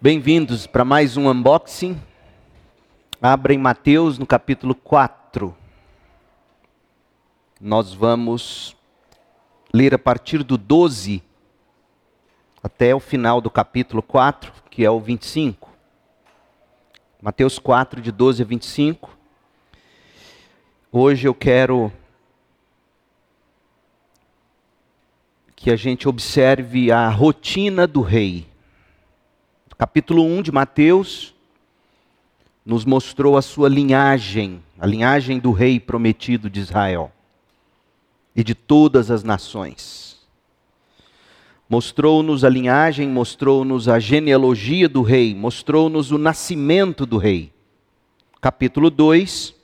Bem-vindos para mais um unboxing. Abra em Mateus no capítulo 4. Nós vamos ler a partir do 12 até o final do capítulo 4, que é o 25. Mateus 4, de 12 a 25. Hoje eu quero que a gente observe a rotina do rei. Capítulo 1 de Mateus nos mostrou a sua linhagem, a linhagem do rei prometido de Israel e de todas as nações. Mostrou-nos a linhagem, mostrou-nos a genealogia do rei, mostrou-nos o nascimento do rei. Capítulo 2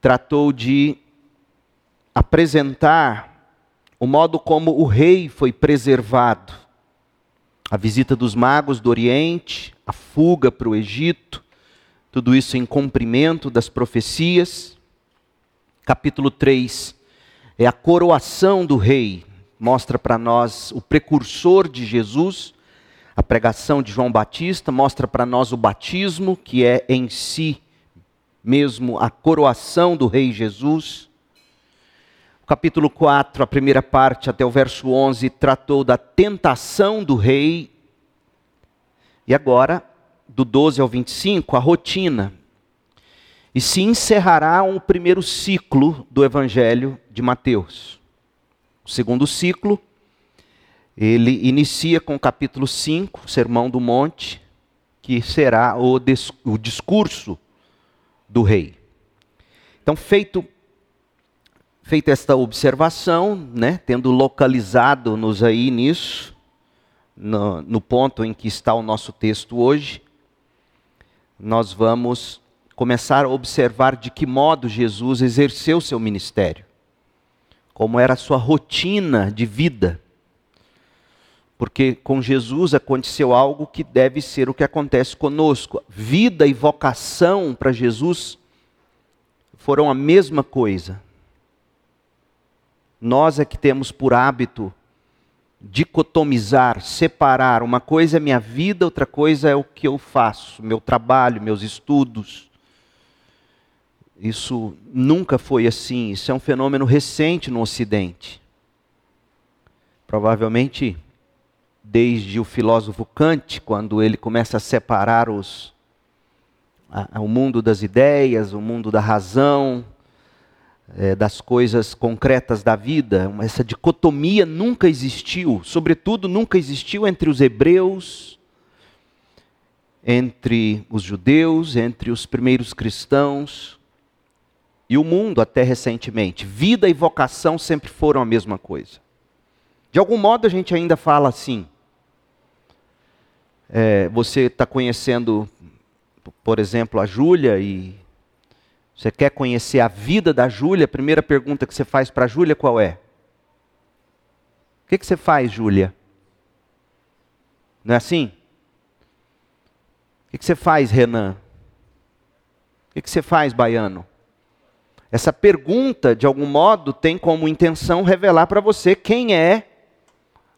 tratou de apresentar o modo como o rei foi preservado a visita dos magos do Oriente, a fuga para o Egito, tudo isso em cumprimento das profecias. Capítulo 3 é a coroação do rei, mostra para nós o precursor de Jesus, a pregação de João Batista, mostra para nós o batismo, que é em si mesmo a coroação do rei Jesus capítulo 4, a primeira parte, até o verso 11, tratou da tentação do rei. E agora, do 12 ao 25, a rotina. E se encerrará um primeiro ciclo do Evangelho de Mateus. O segundo ciclo, ele inicia com o capítulo 5, Sermão do Monte, que será o, o discurso do rei. Então, feito Feita esta observação, né, tendo localizado-nos aí nisso, no, no ponto em que está o nosso texto hoje, nós vamos começar a observar de que modo Jesus exerceu seu ministério, como era a sua rotina de vida. Porque com Jesus aconteceu algo que deve ser o que acontece conosco. Vida e vocação para Jesus foram a mesma coisa. Nós é que temos por hábito dicotomizar, separar. Uma coisa é minha vida, outra coisa é o que eu faço, meu trabalho, meus estudos. Isso nunca foi assim, isso é um fenômeno recente no Ocidente. Provavelmente desde o filósofo Kant, quando ele começa a separar os, a, o mundo das ideias, o mundo da razão, é, das coisas concretas da vida, essa dicotomia nunca existiu, sobretudo nunca existiu entre os hebreus, entre os judeus, entre os primeiros cristãos e o mundo até recentemente. Vida e vocação sempre foram a mesma coisa. De algum modo a gente ainda fala assim. É, você está conhecendo, por exemplo, a Júlia e você quer conhecer a vida da Júlia? A primeira pergunta que você faz para a Júlia qual é? O que, que você faz, Júlia? Não é assim? O que, que você faz, Renan? O que, que você faz, Baiano? Essa pergunta, de algum modo, tem como intenção revelar para você quem é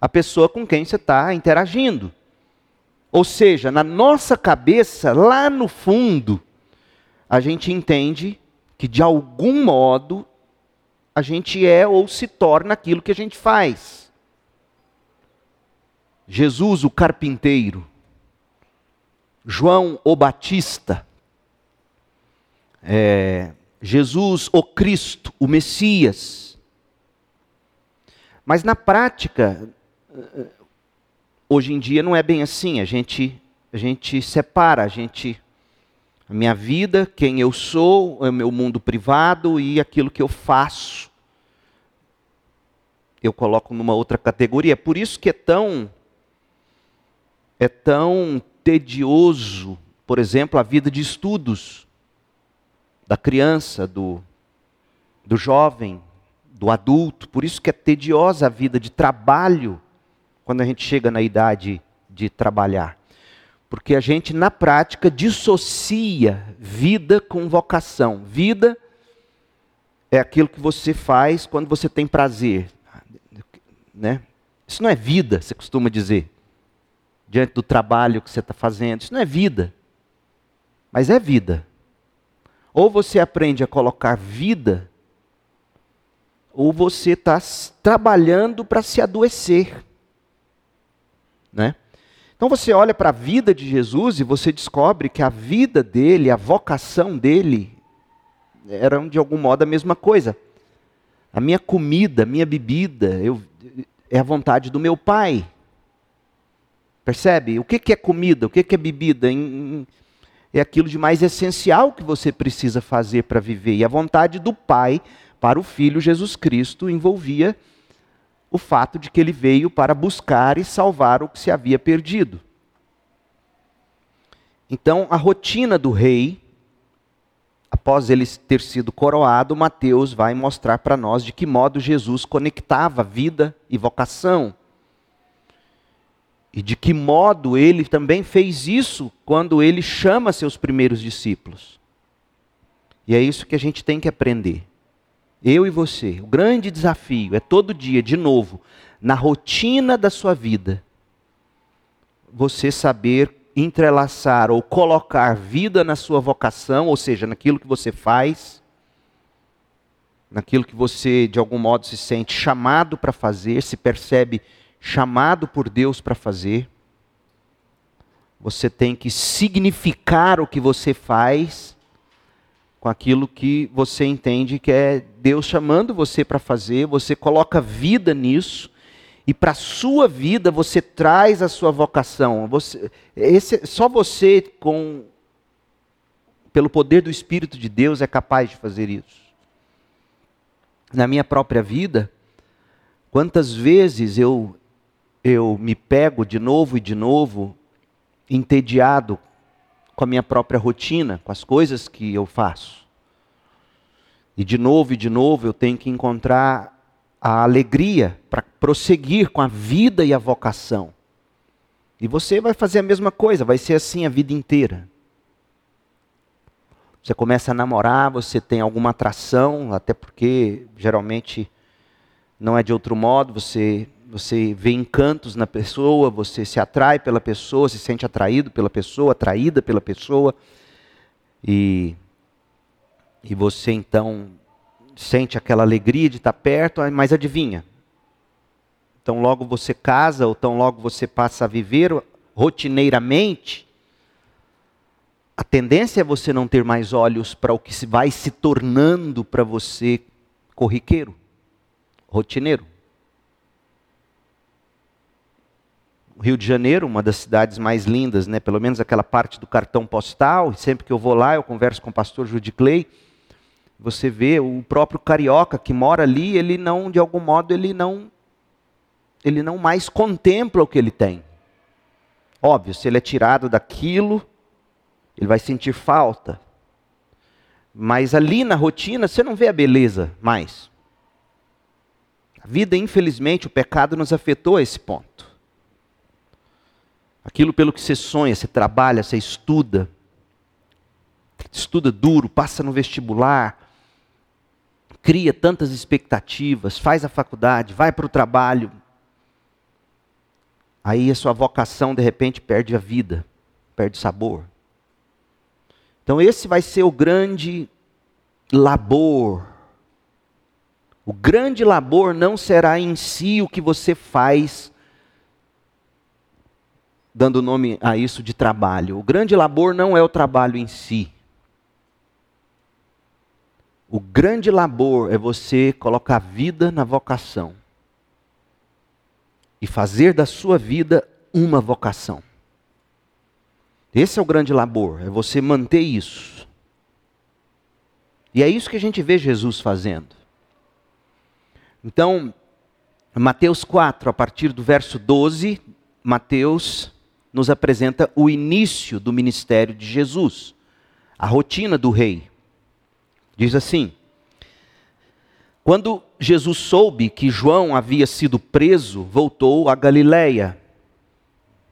a pessoa com quem você está interagindo. Ou seja, na nossa cabeça, lá no fundo, a gente entende que de algum modo a gente é ou se torna aquilo que a gente faz. Jesus, o carpinteiro, João, o Batista, é, Jesus, o Cristo, o Messias. Mas na prática, hoje em dia não é bem assim. A gente, a gente separa, a gente a minha vida, quem eu sou, o meu mundo privado e aquilo que eu faço. Eu coloco numa outra categoria. É por isso que é tão é tão tedioso, por exemplo, a vida de estudos da criança, do do jovem, do adulto. Por isso que é tediosa a vida de trabalho quando a gente chega na idade de trabalhar. Porque a gente, na prática, dissocia vida com vocação. Vida é aquilo que você faz quando você tem prazer. Né? Isso não é vida, você costuma dizer. diante do trabalho que você está fazendo. Isso não é vida, mas é vida. Ou você aprende a colocar vida, ou você está trabalhando para se adoecer. Né? Então você olha para a vida de Jesus e você descobre que a vida dele, a vocação dele, eram de algum modo a mesma coisa. A minha comida, a minha bebida, eu, é a vontade do meu pai. Percebe? O que, que é comida? O que, que é bebida? É aquilo de mais essencial que você precisa fazer para viver. E a vontade do pai para o filho Jesus Cristo envolvia o fato de que ele veio para buscar e salvar o que se havia perdido. Então, a rotina do rei, após ele ter sido coroado, Mateus vai mostrar para nós de que modo Jesus conectava vida e vocação. E de que modo ele também fez isso quando ele chama seus primeiros discípulos. E é isso que a gente tem que aprender. Eu e você. O grande desafio é todo dia, de novo, na rotina da sua vida, você saber entrelaçar ou colocar vida na sua vocação, ou seja, naquilo que você faz, naquilo que você de algum modo se sente chamado para fazer, se percebe chamado por Deus para fazer. Você tem que significar o que você faz com aquilo que você entende que é Deus chamando você para fazer, você coloca vida nisso, e para a sua vida você traz a sua vocação. Você, esse, só você, com, pelo poder do Espírito de Deus, é capaz de fazer isso. Na minha própria vida, quantas vezes eu, eu me pego de novo e de novo entediado com a minha própria rotina, com as coisas que eu faço. E de novo e de novo eu tenho que encontrar a alegria para prosseguir com a vida e a vocação. E você vai fazer a mesma coisa, vai ser assim a vida inteira. Você começa a namorar, você tem alguma atração, até porque geralmente não é de outro modo, você você vê encantos na pessoa, você se atrai pela pessoa, se sente atraído pela pessoa, atraída pela pessoa. E, e você então sente aquela alegria de estar perto, mas adivinha? Então logo você casa, ou tão logo você passa a viver rotineiramente, a tendência é você não ter mais olhos para o que vai se tornando para você corriqueiro, rotineiro. Rio de Janeiro, uma das cidades mais lindas, né? pelo menos aquela parte do cartão postal, sempre que eu vou lá eu converso com o pastor Judy Clay, você vê o próprio carioca que mora ali, ele não, de algum modo, ele não, ele não mais contempla o que ele tem. Óbvio, se ele é tirado daquilo, ele vai sentir falta. Mas ali na rotina, você não vê a beleza mais. A vida, infelizmente, o pecado nos afetou a esse ponto. Aquilo pelo que você sonha, você trabalha, você estuda, estuda duro, passa no vestibular, cria tantas expectativas, faz a faculdade, vai para o trabalho. Aí a sua vocação de repente perde a vida, perde sabor. Então esse vai ser o grande labor. O grande labor não será em si o que você faz dando nome a isso de trabalho. O grande labor não é o trabalho em si. O grande labor é você colocar vida na vocação e fazer da sua vida uma vocação. Esse é o grande labor, é você manter isso. E é isso que a gente vê Jesus fazendo. Então, Mateus 4, a partir do verso 12, Mateus nos apresenta o início do ministério de Jesus, a rotina do rei. Diz assim: Quando Jesus soube que João havia sido preso, voltou a Galiléia.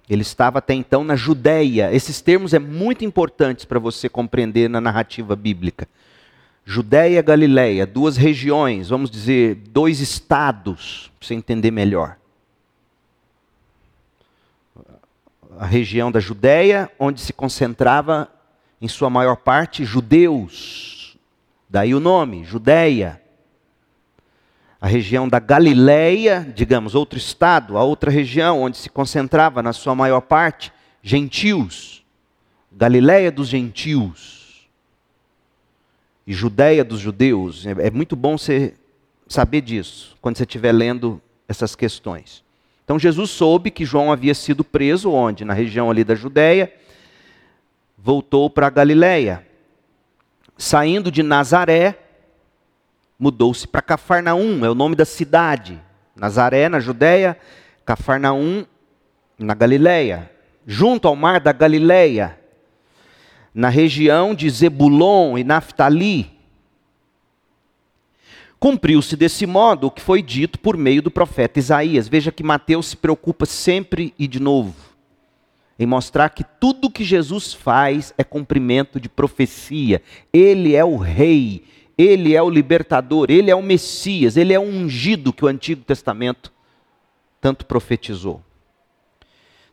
Ele estava até então na Judéia. Esses termos é muito importantes para você compreender na narrativa bíblica. Judéia e Galiléia, duas regiões, vamos dizer, dois estados, para você entender melhor a região da Judéia, onde se concentrava, em sua maior parte, judeus. Daí o nome, Judéia. A região da Galileia, digamos, outro estado, a outra região onde se concentrava, na sua maior parte, gentios. Galileia dos gentios. E Judéia dos judeus. É, é muito bom você saber disso, quando você estiver lendo essas questões. Então Jesus soube que João havia sido preso onde? Na região ali da Judéia. Voltou para a Galiléia. Saindo de Nazaré, mudou-se para Cafarnaum, é o nome da cidade. Nazaré na Judéia, Cafarnaum na Galiléia, junto ao mar da Galiléia, na região de Zebulon e Naftali, Cumpriu-se desse modo o que foi dito por meio do profeta Isaías. Veja que Mateus se preocupa sempre e de novo em mostrar que tudo que Jesus faz é cumprimento de profecia. Ele é o rei, ele é o libertador, ele é o Messias, ele é o ungido que o Antigo Testamento tanto profetizou.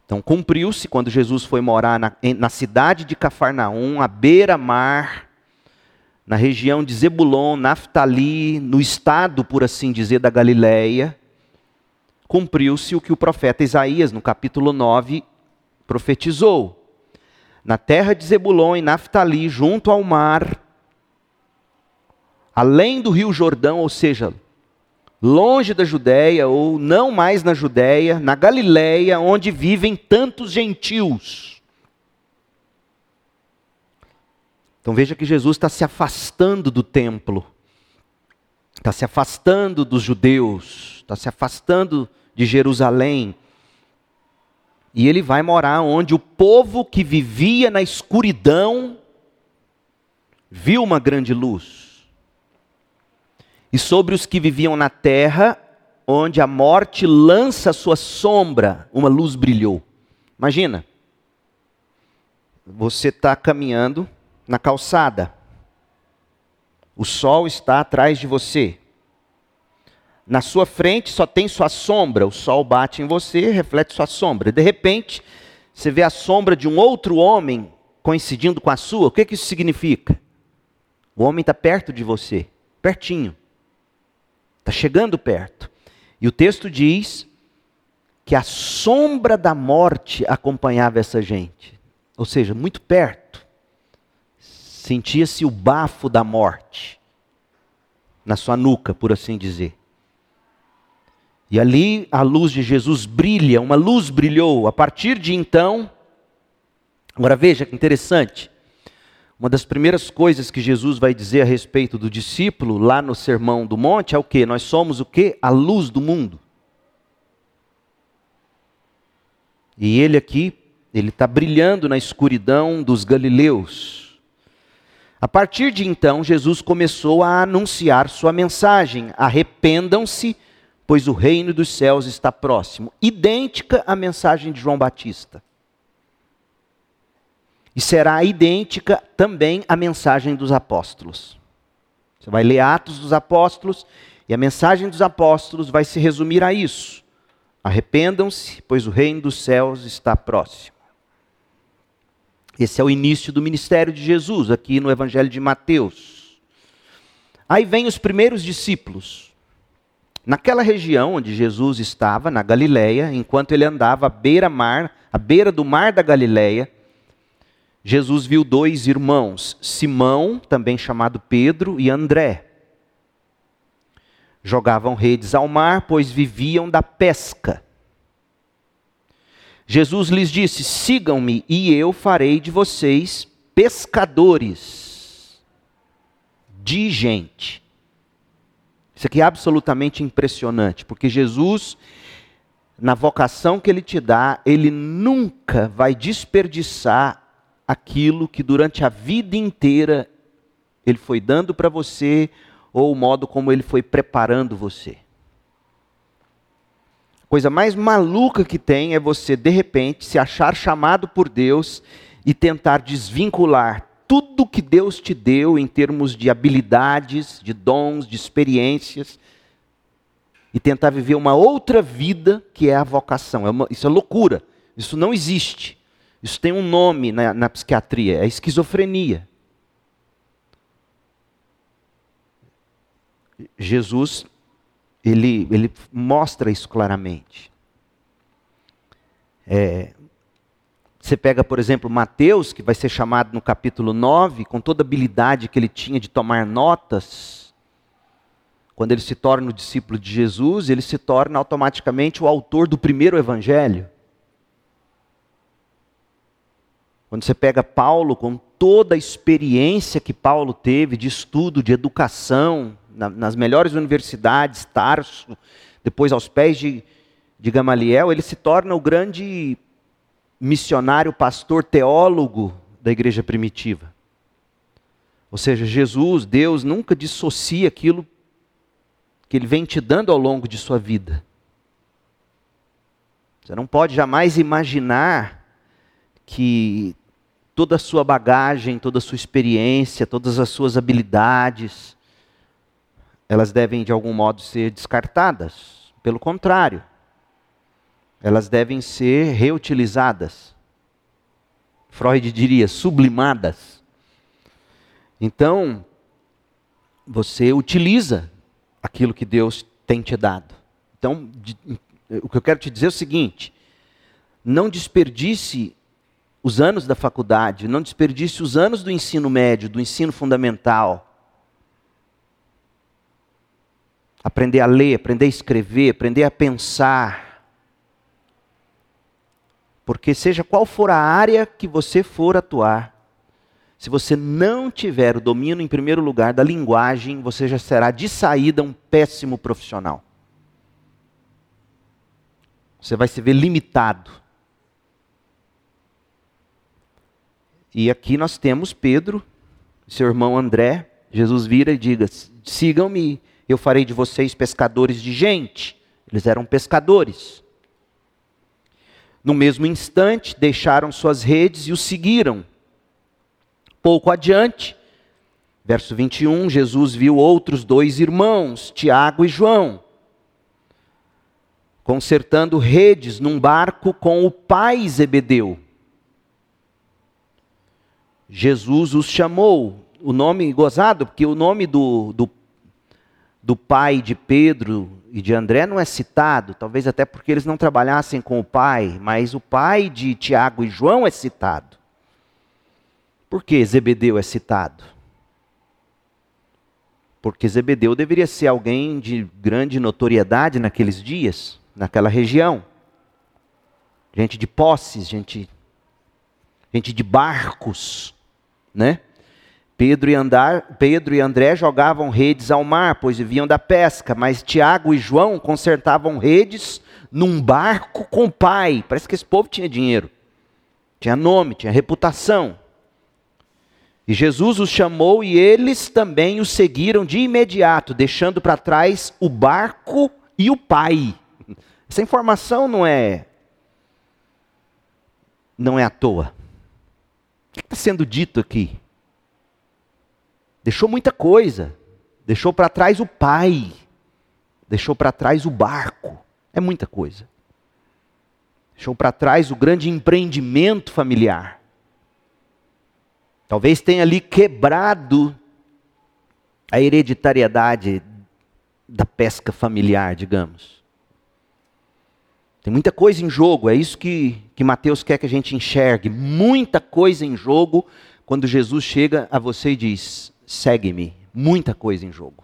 Então, cumpriu-se quando Jesus foi morar na, na cidade de Cafarnaum, à beira-mar, na região de Zebulon, Naftali, no estado, por assim dizer, da Galileia, cumpriu-se o que o profeta Isaías, no capítulo 9, profetizou. Na terra de Zebulon e Naftali, junto ao mar, além do rio Jordão, ou seja, longe da Judéia, ou não mais na Judéia, na Galileia, onde vivem tantos gentios Então veja que Jesus está se afastando do templo, está se afastando dos judeus, está se afastando de Jerusalém. E ele vai morar onde o povo que vivia na escuridão viu uma grande luz. E sobre os que viviam na terra, onde a morte lança sua sombra, uma luz brilhou. Imagina, você está caminhando na calçada. O sol está atrás de você. Na sua frente só tem sua sombra, o sol bate em você, reflete sua sombra. De repente, você vê a sombra de um outro homem coincidindo com a sua. O que, que isso significa? O homem está perto de você, pertinho. Está chegando perto. E o texto diz que a sombra da morte acompanhava essa gente. Ou seja, muito perto sentia-se o bafo da morte na sua nuca, por assim dizer. E ali a luz de Jesus brilha, uma luz brilhou. A partir de então, agora veja que interessante. Uma das primeiras coisas que Jesus vai dizer a respeito do discípulo lá no Sermão do Monte é o que? Nós somos o que? A luz do mundo. E ele aqui, ele está brilhando na escuridão dos galileus. A partir de então, Jesus começou a anunciar sua mensagem: arrependam-se, pois o reino dos céus está próximo. Idêntica à mensagem de João Batista. E será idêntica também à mensagem dos apóstolos. Você vai ler Atos dos Apóstolos e a mensagem dos apóstolos vai se resumir a isso: arrependam-se, pois o reino dos céus está próximo. Esse é o início do ministério de Jesus, aqui no Evangelho de Mateus. Aí vem os primeiros discípulos. Naquela região onde Jesus estava, na Galiléia, enquanto ele andava à beira-mar, à beira do mar da Galiléia, Jesus viu dois irmãos, Simão, também chamado Pedro, e André. Jogavam redes ao mar, pois viviam da pesca. Jesus lhes disse: Sigam-me e eu farei de vocês pescadores de gente. Isso aqui é absolutamente impressionante, porque Jesus, na vocação que ele te dá, ele nunca vai desperdiçar aquilo que durante a vida inteira ele foi dando para você, ou o modo como ele foi preparando você coisa mais maluca que tem é você, de repente, se achar chamado por Deus e tentar desvincular tudo que Deus te deu em termos de habilidades, de dons, de experiências, e tentar viver uma outra vida que é a vocação. É uma, isso é loucura. Isso não existe. Isso tem um nome na, na psiquiatria, é esquizofrenia. Jesus, ele, ele mostra isso claramente. É, você pega, por exemplo, Mateus, que vai ser chamado no capítulo 9, com toda a habilidade que ele tinha de tomar notas. Quando ele se torna o discípulo de Jesus, ele se torna automaticamente o autor do primeiro evangelho. Quando você pega Paulo, com toda a experiência que Paulo teve de estudo, de educação, na, nas melhores universidades, Tarso, depois aos pés de, de Gamaliel, ele se torna o grande missionário, pastor, teólogo da igreja primitiva. Ou seja, Jesus, Deus, nunca dissocia aquilo que Ele vem te dando ao longo de sua vida. Você não pode jamais imaginar que toda a sua bagagem, toda a sua experiência, todas as suas habilidades, elas devem de algum modo ser descartadas. Pelo contrário, elas devem ser reutilizadas. Freud diria sublimadas. Então, você utiliza aquilo que Deus tem te dado. Então, o que eu quero te dizer é o seguinte: não desperdice os anos da faculdade, não desperdice os anos do ensino médio, do ensino fundamental. Aprender a ler, aprender a escrever, aprender a pensar, porque seja qual for a área que você for atuar, se você não tiver o domínio, em primeiro lugar, da linguagem, você já será de saída um péssimo profissional. Você vai se ver limitado. E aqui nós temos Pedro, seu irmão André. Jesus vira e diga: sigam-me, eu farei de vocês pescadores de gente. Eles eram pescadores. No mesmo instante, deixaram suas redes e o seguiram. Pouco adiante, verso 21, Jesus viu outros dois irmãos, Tiago e João, consertando redes num barco com o pai Zebedeu. Jesus os chamou, o nome gozado, porque o nome do, do, do pai de Pedro e de André não é citado, talvez até porque eles não trabalhassem com o pai, mas o pai de Tiago e João é citado. Por que Zebedeu é citado? Porque Zebedeu deveria ser alguém de grande notoriedade naqueles dias, naquela região. Gente de posses, gente, gente de barcos, né? Pedro e, Andar, Pedro e André jogavam redes ao mar, pois viviam da pesca, mas Tiago e João consertavam redes num barco com o pai. Parece que esse povo tinha dinheiro, tinha nome, tinha reputação. E Jesus os chamou e eles também o seguiram de imediato, deixando para trás o barco e o pai. Essa informação não é não é à toa. O que está sendo dito aqui? Deixou muita coisa. Deixou para trás o pai. Deixou para trás o barco. É muita coisa. Deixou para trás o grande empreendimento familiar. Talvez tenha ali quebrado a hereditariedade da pesca familiar, digamos. Tem muita coisa em jogo, é isso que, que Mateus quer que a gente enxergue. Muita coisa em jogo quando Jesus chega a você e diz: segue-me. Muita coisa em jogo.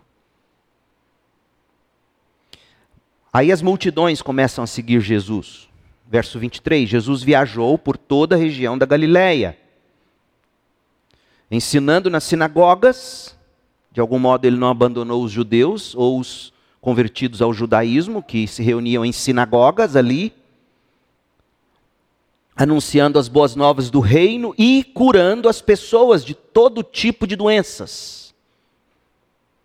Aí as multidões começam a seguir Jesus. Verso 23: Jesus viajou por toda a região da Galileia, ensinando nas sinagogas. De algum modo ele não abandonou os judeus ou os convertidos ao judaísmo, que se reuniam em sinagogas ali, anunciando as boas novas do reino e curando as pessoas de todo tipo de doenças.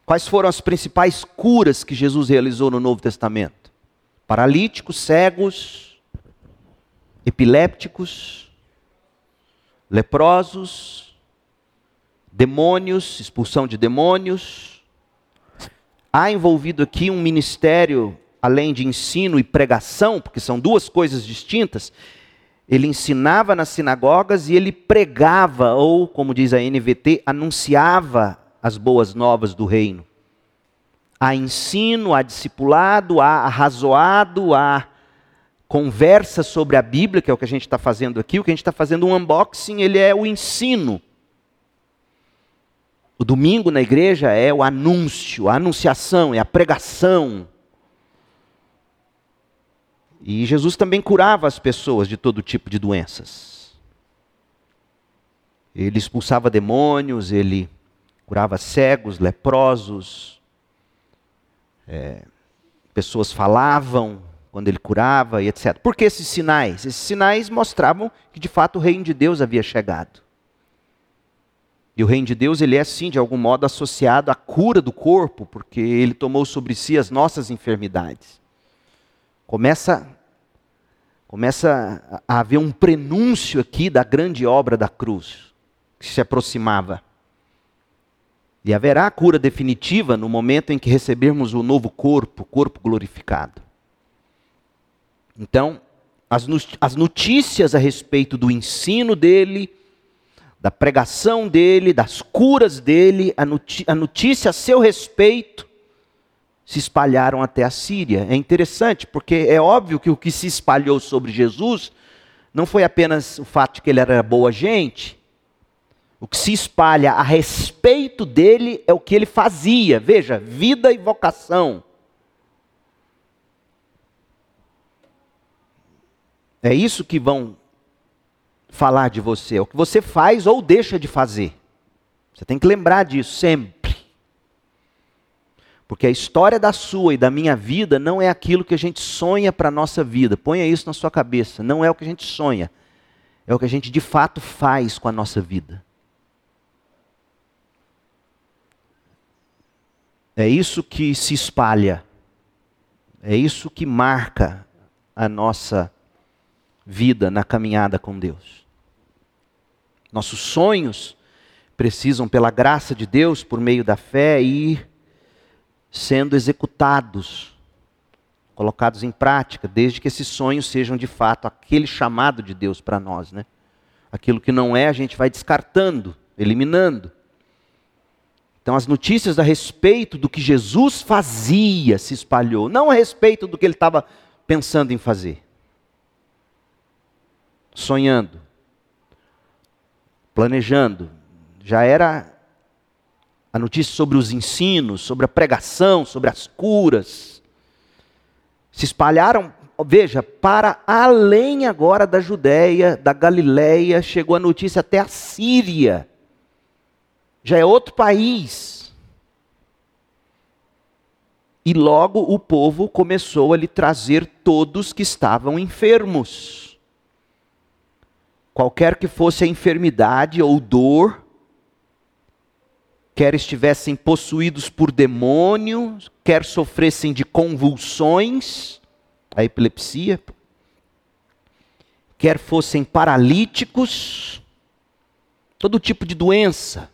Quais foram as principais curas que Jesus realizou no Novo Testamento? Paralíticos, cegos, epilépticos, leprosos, demônios, expulsão de demônios. Há envolvido aqui um ministério, além de ensino e pregação, porque são duas coisas distintas, ele ensinava nas sinagogas e ele pregava, ou, como diz a NVT, anunciava as boas novas do reino. Há ensino, há discipulado, há arrazoado, há conversa sobre a Bíblia, que é o que a gente está fazendo aqui. O que a gente está fazendo um unboxing, ele é o ensino. O domingo na igreja é o anúncio, a anunciação, é a pregação. E Jesus também curava as pessoas de todo tipo de doenças. Ele expulsava demônios, ele curava cegos, leprosos. É, pessoas falavam quando ele curava e etc. Por que esses sinais? Esses sinais mostravam que de fato o reino de Deus havia chegado. E o reino de Deus, ele é sim, de algum modo, associado à cura do corpo, porque ele tomou sobre si as nossas enfermidades. Começa, começa a haver um prenúncio aqui da grande obra da cruz, que se aproximava. E haverá cura definitiva no momento em que recebermos o novo corpo, corpo glorificado. Então, as notícias a respeito do ensino dele, da pregação dele, das curas dele, a notícia a seu respeito, se espalharam até a Síria. É interessante, porque é óbvio que o que se espalhou sobre Jesus não foi apenas o fato de que ele era boa gente. O que se espalha a respeito dele é o que ele fazia. Veja, vida e vocação. É isso que vão falar de você, é o que você faz ou deixa de fazer. Você tem que lembrar disso sempre. Porque a história da sua e da minha vida não é aquilo que a gente sonha para a nossa vida. Ponha isso na sua cabeça. Não é o que a gente sonha. É o que a gente de fato faz com a nossa vida. É isso que se espalha. É isso que marca a nossa vida na caminhada com Deus. Nossos sonhos precisam, pela graça de Deus, por meio da fé, ir sendo executados, colocados em prática, desde que esses sonhos sejam de fato aquele chamado de Deus para nós, né? Aquilo que não é, a gente vai descartando, eliminando. Então, as notícias a respeito do que Jesus fazia se espalhou, não a respeito do que ele estava pensando em fazer, sonhando, planejando. Já era a notícia sobre os ensinos, sobre a pregação, sobre as curas, se espalharam, veja, para além agora da Judéia, da Galileia, chegou a notícia até a Síria. Já é outro país. E logo o povo começou a lhe trazer todos que estavam enfermos. Qualquer que fosse a enfermidade ou dor, quer estivessem possuídos por demônios, quer sofressem de convulsões, a epilepsia, quer fossem paralíticos, todo tipo de doença,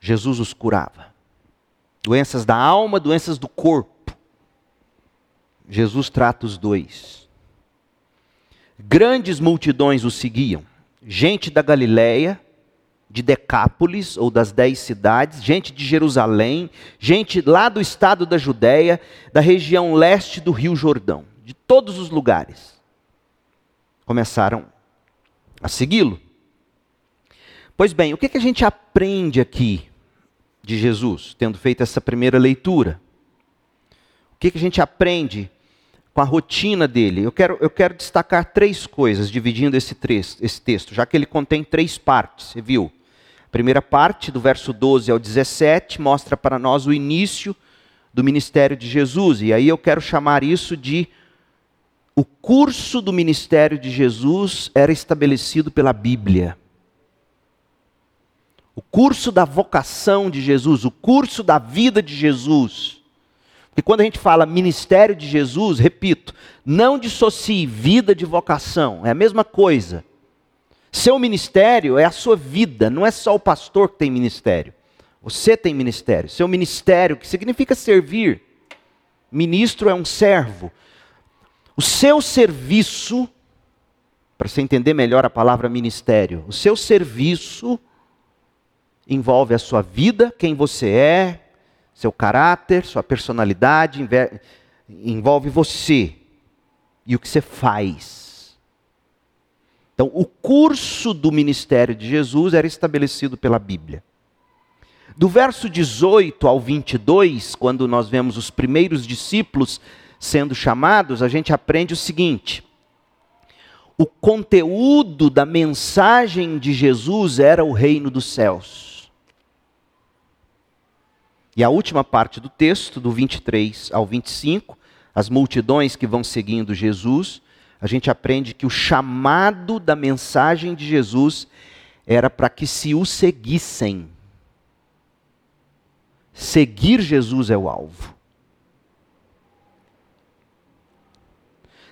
Jesus os curava. Doenças da alma, doenças do corpo. Jesus trata os dois. Grandes multidões o seguiam. Gente da Galileia, de Decápolis, ou das dez cidades, gente de Jerusalém, gente lá do estado da Judéia, da região leste do Rio Jordão, de todos os lugares, começaram a segui-lo. Pois bem, o que, que a gente aprende aqui de Jesus, tendo feito essa primeira leitura? O que, que a gente aprende com a rotina dele? Eu quero, eu quero destacar três coisas, dividindo esse, esse texto, já que ele contém três partes, você viu? Primeira parte, do verso 12 ao 17, mostra para nós o início do ministério de Jesus. E aí eu quero chamar isso de o curso do ministério de Jesus era estabelecido pela Bíblia. O curso da vocação de Jesus, o curso da vida de Jesus. Porque quando a gente fala ministério de Jesus, repito, não dissocie vida de vocação, é a mesma coisa. Seu ministério é a sua vida, não é só o pastor que tem ministério. Você tem ministério. Seu ministério, que significa servir. Ministro é um servo. O seu serviço para você entender melhor a palavra ministério. O seu serviço envolve a sua vida, quem você é, seu caráter, sua personalidade, envolve você e o que você faz. Então, o curso do ministério de Jesus era estabelecido pela Bíblia. Do verso 18 ao 22, quando nós vemos os primeiros discípulos sendo chamados, a gente aprende o seguinte: o conteúdo da mensagem de Jesus era o reino dos céus. E a última parte do texto, do 23 ao 25, as multidões que vão seguindo Jesus, a gente aprende que o chamado da mensagem de Jesus era para que se o seguissem. Seguir Jesus é o alvo.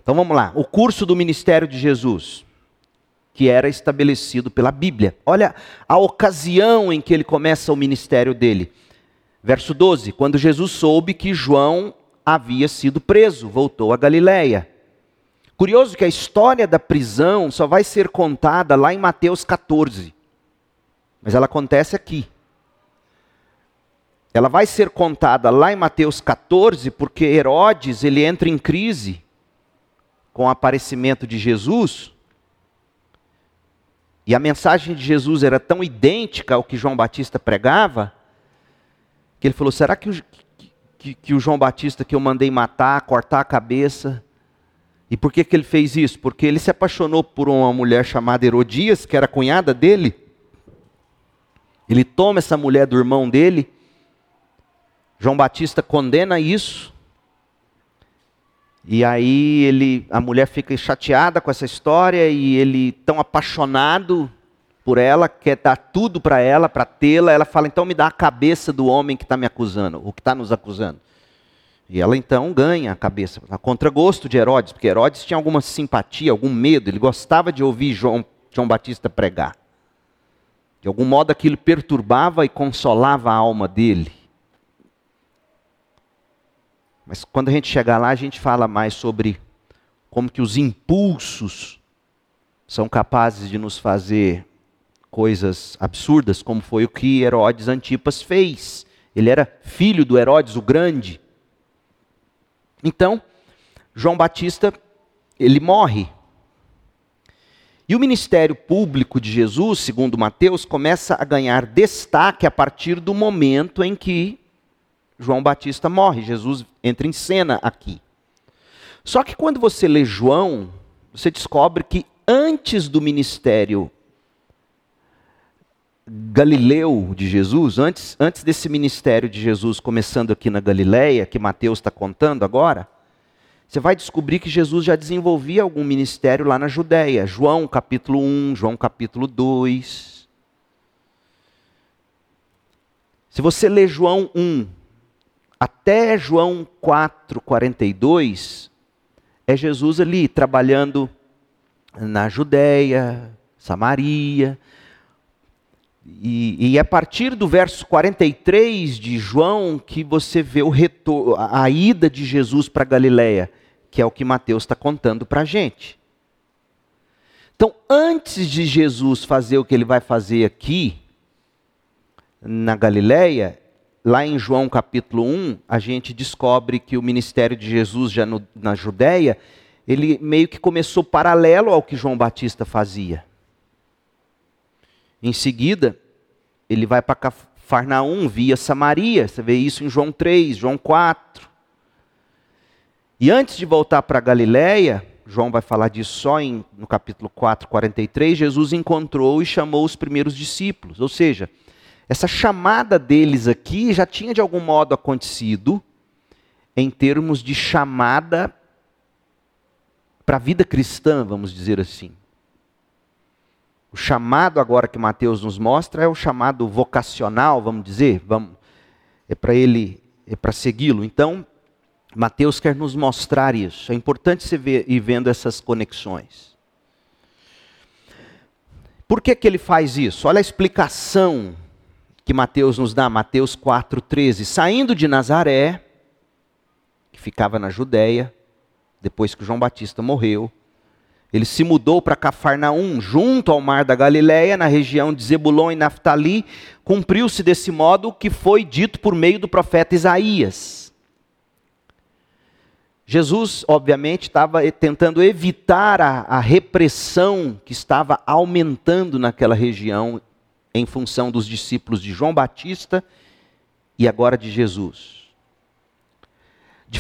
Então vamos lá, o curso do ministério de Jesus, que era estabelecido pela Bíblia. Olha a ocasião em que ele começa o ministério dele. Verso 12: Quando Jesus soube que João havia sido preso, voltou a Galiléia. Curioso que a história da prisão só vai ser contada lá em Mateus 14. Mas ela acontece aqui. Ela vai ser contada lá em Mateus 14 porque Herodes, ele entra em crise com o aparecimento de Jesus. E a mensagem de Jesus era tão idêntica ao que João Batista pregava, que ele falou: será que o, que, que o João Batista que eu mandei matar, cortar a cabeça. E por que, que ele fez isso? Porque ele se apaixonou por uma mulher chamada Herodias, que era cunhada dele. Ele toma essa mulher do irmão dele. João Batista condena isso. E aí ele, a mulher fica chateada com essa história e ele tão apaixonado por ela, quer dar tudo para ela, para tê-la. Ela fala: então me dá a cabeça do homem que está me acusando, o que está nos acusando. E ela então ganha a cabeça, a contragosto de Herodes, porque Herodes tinha alguma simpatia, algum medo, ele gostava de ouvir João, João Batista pregar. De algum modo aquilo perturbava e consolava a alma dele. Mas quando a gente chegar lá, a gente fala mais sobre como que os impulsos são capazes de nos fazer coisas absurdas, como foi o que Herodes Antipas fez. Ele era filho do Herodes o Grande. Então, João Batista, ele morre. E o ministério público de Jesus, segundo Mateus, começa a ganhar destaque a partir do momento em que João Batista morre. Jesus entra em cena aqui. Só que quando você lê João, você descobre que antes do ministério Galileu de Jesus, antes, antes desse ministério de Jesus começando aqui na Galileia, que Mateus está contando agora, você vai descobrir que Jesus já desenvolvia algum ministério lá na Judéia. João capítulo 1, João capítulo 2. Se você ler João 1 até João 4, 42, é Jesus ali trabalhando na Judéia, Samaria, e, e, a partir do verso 43 de João que você vê o retorno, a, a ida de Jesus para Galiléia, que é o que Mateus está contando para a gente. Então, antes de Jesus fazer o que ele vai fazer aqui, na Galiléia, lá em João capítulo 1, a gente descobre que o ministério de Jesus já no, na Judéia, ele meio que começou paralelo ao que João Batista fazia. Em seguida, ele vai para Cafarnaum via Samaria. Você vê isso em João 3, João 4. E antes de voltar para Galiléia, João vai falar disso só em, no capítulo 4, 43, Jesus encontrou e chamou os primeiros discípulos. Ou seja, essa chamada deles aqui já tinha de algum modo acontecido em termos de chamada para a vida cristã, vamos dizer assim. O chamado agora que Mateus nos mostra é o chamado vocacional, vamos dizer, vamos, é para ele, é para segui-lo. Então, Mateus quer nos mostrar isso. É importante você ver, ir vendo essas conexões. Por que, que ele faz isso? Olha a explicação que Mateus nos dá, Mateus 4,13. Saindo de Nazaré, que ficava na Judéia, depois que João Batista morreu, Ele se mudou para Cafarnaum, junto ao mar da Galileia, na região de Zebulon e Naftali. Cumpriu-se desse modo o que foi dito por meio do profeta Isaías. Jesus, obviamente, estava tentando evitar a, a repressão que estava aumentando naquela região em função dos discípulos de João Batista e agora de Jesus.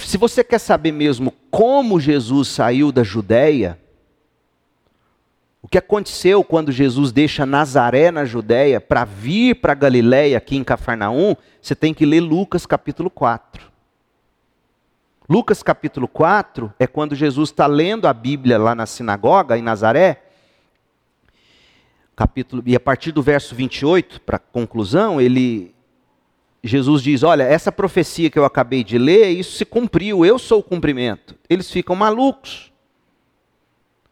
Se você quer saber mesmo como Jesus saiu da Judéia, o que aconteceu quando Jesus deixa Nazaré na Judéia para vir para Galiléia aqui em Cafarnaum, você tem que ler Lucas capítulo 4. Lucas capítulo 4 é quando Jesus está lendo a Bíblia lá na sinagoga em Nazaré. Capítulo, e a partir do verso 28, para conclusão, ele Jesus diz: Olha, essa profecia que eu acabei de ler, isso se cumpriu, eu sou o cumprimento. Eles ficam malucos.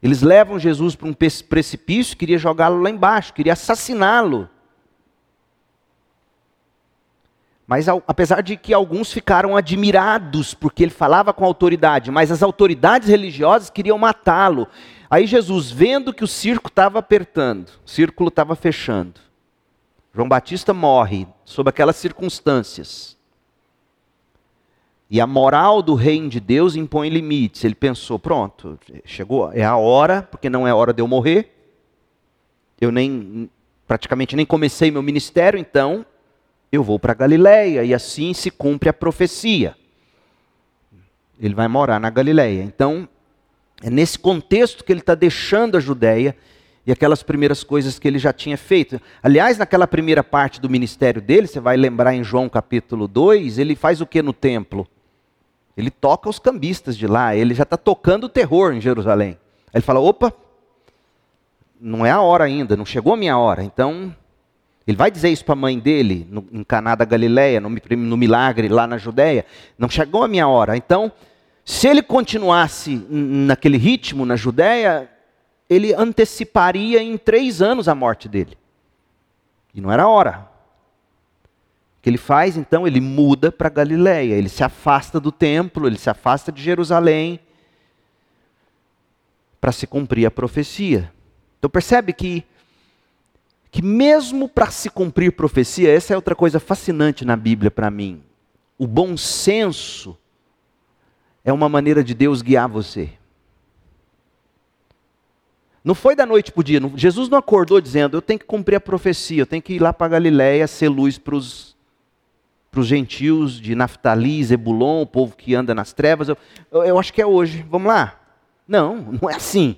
Eles levam Jesus para um precipício, queria jogá-lo lá embaixo, queria assassiná-lo. Mas apesar de que alguns ficaram admirados porque ele falava com autoridade, mas as autoridades religiosas queriam matá-lo. Aí Jesus, vendo que o circo estava apertando, o círculo estava fechando, João Batista morre sob aquelas circunstâncias. E a moral do reino de Deus impõe limites. Ele pensou: pronto, chegou, é a hora, porque não é hora de eu morrer. Eu nem, praticamente nem comecei meu ministério, então eu vou para Galiléia e assim se cumpre a profecia. Ele vai morar na Galiléia. Então, é nesse contexto que ele está deixando a Judéia e aquelas primeiras coisas que ele já tinha feito. Aliás, naquela primeira parte do ministério dele, você vai lembrar em João capítulo 2, ele faz o que no templo? Ele toca os cambistas de lá, ele já está tocando o terror em Jerusalém. Aí ele fala: opa, não é a hora ainda, não chegou a minha hora. Então, ele vai dizer isso para a mãe dele, no, em Caná da Galileia, no, no milagre lá na Judéia. Não chegou a minha hora. Então, se ele continuasse naquele ritmo na Judéia, ele anteciparia em três anos a morte dele. E não era a hora. O que ele faz então? Ele muda para Galiléia, ele se afasta do templo, ele se afasta de Jerusalém para se cumprir a profecia. Então percebe que que mesmo para se cumprir profecia, essa é outra coisa fascinante na Bíblia para mim. O bom senso é uma maneira de Deus guiar você. Não foi da noite para o dia. Jesus não acordou dizendo, eu tenho que cumprir a profecia, eu tenho que ir lá para Galiléia ser luz para os para os gentios de Naftali, Zebulon, o povo que anda nas trevas. Eu, eu, eu, acho que é hoje. Vamos lá? Não, não é assim.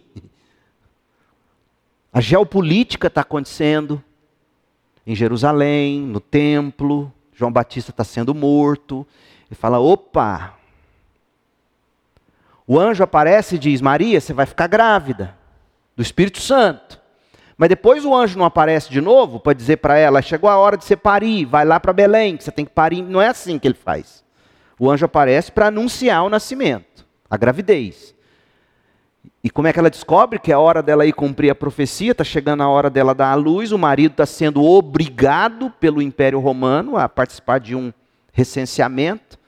A geopolítica está acontecendo em Jerusalém, no templo. João Batista está sendo morto. Ele fala: opa! O anjo aparece e diz: Maria, você vai ficar grávida do Espírito Santo. Mas depois o anjo não aparece de novo para dizer para ela: chegou a hora de você parir, vai lá para Belém, que você tem que parir. Não é assim que ele faz. O anjo aparece para anunciar o nascimento, a gravidez. E como é que ela descobre que é a hora dela ir cumprir a profecia, está chegando a hora dela dar à luz, o marido está sendo obrigado pelo Império Romano a participar de um recenseamento.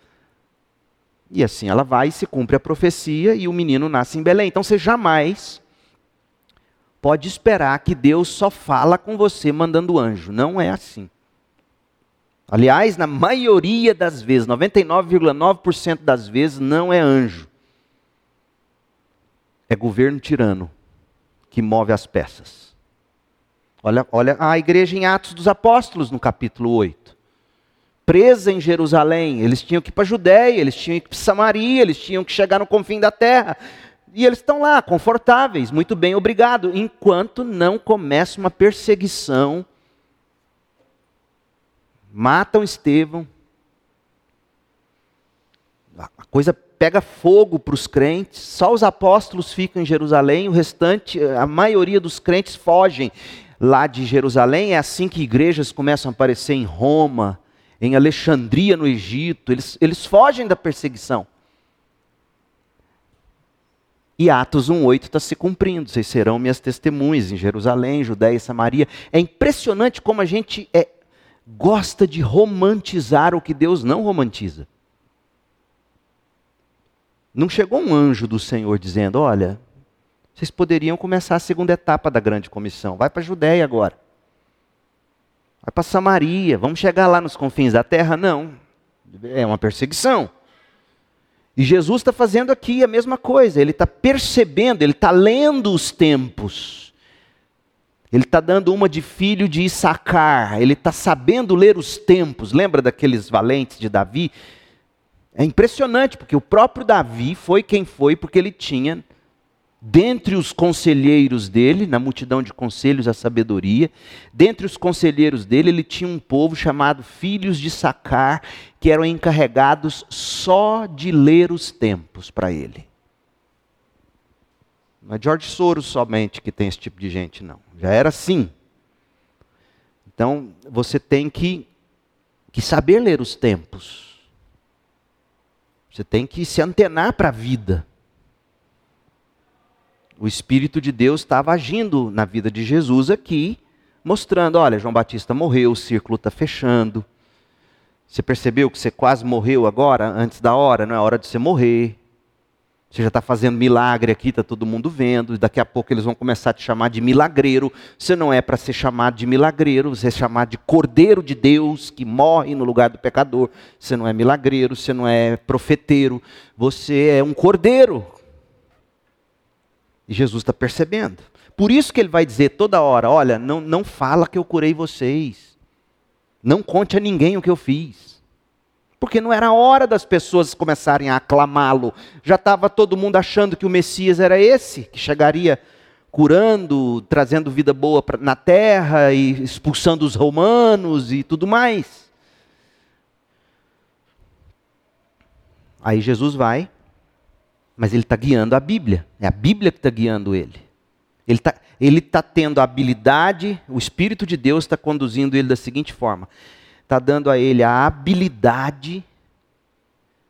E assim ela vai se cumpre a profecia e o menino nasce em Belém. Então você jamais pode esperar que Deus só fala com você mandando anjo. Não é assim. Aliás, na maioria das vezes, 99,9% das vezes, não é anjo. É governo tirano que move as peças. Olha, olha a igreja em Atos dos Apóstolos, no capítulo 8. Presa em Jerusalém, eles tinham que ir para a Judéia, eles tinham que ir para Samaria, eles tinham que chegar no confim da terra. E eles estão lá, confortáveis, muito bem, obrigado, enquanto não começa uma perseguição. Matam Estevão. A coisa pega fogo para os crentes, só os apóstolos ficam em Jerusalém, o restante, a maioria dos crentes fogem lá de Jerusalém. É assim que igrejas começam a aparecer em Roma, em Alexandria, no Egito. Eles, eles fogem da perseguição. E Atos 1,8 está se cumprindo. Vocês serão minhas testemunhas em Jerusalém, Judéia e Samaria. É impressionante como a gente é, gosta de romantizar o que Deus não romantiza. Não chegou um anjo do Senhor dizendo: Olha, Vocês poderiam começar a segunda etapa da grande comissão. Vai para a Judéia agora. Vai para Samaria. Vamos chegar lá nos confins da terra? Não. É uma perseguição. E Jesus está fazendo aqui a mesma coisa. Ele está percebendo, ele está lendo os tempos. Ele está dando uma de filho de Issacar. Ele está sabendo ler os tempos. Lembra daqueles valentes de Davi? É impressionante, porque o próprio Davi foi quem foi, porque ele tinha dentre os conselheiros dele, na multidão de conselhos, a sabedoria, dentre os conselheiros dele, ele tinha um povo chamado filhos de Sacar, que eram encarregados só de ler os tempos para ele. Não é George Soros somente que tem esse tipo de gente, não. Já era assim. Então, você tem que, que saber ler os tempos. Você tem que se antenar para a vida. O Espírito de Deus estava agindo na vida de Jesus aqui, mostrando: olha, João Batista morreu, o círculo está fechando. Você percebeu que você quase morreu agora, antes da hora? Não é hora de você morrer. Você já está fazendo milagre aqui, está todo mundo vendo. Daqui a pouco eles vão começar a te chamar de milagreiro. Você não é para ser chamado de milagreiro, você é chamado de cordeiro de Deus que morre no lugar do pecador. Você não é milagreiro, você não é profeteiro, você é um cordeiro e Jesus está percebendo. Por isso que ele vai dizer toda hora: olha, não, não fala que eu curei vocês. Não conte a ninguém o que eu fiz. Porque não era hora das pessoas começarem a aclamá-lo. Já estava todo mundo achando que o Messias era esse, que chegaria curando, trazendo vida boa pra, na terra e expulsando os romanos e tudo mais. Aí Jesus vai mas ele está guiando a Bíblia. É a Bíblia que está guiando ele. Ele está ele tá tendo a habilidade, o Espírito de Deus está conduzindo ele da seguinte forma: está dando a ele a habilidade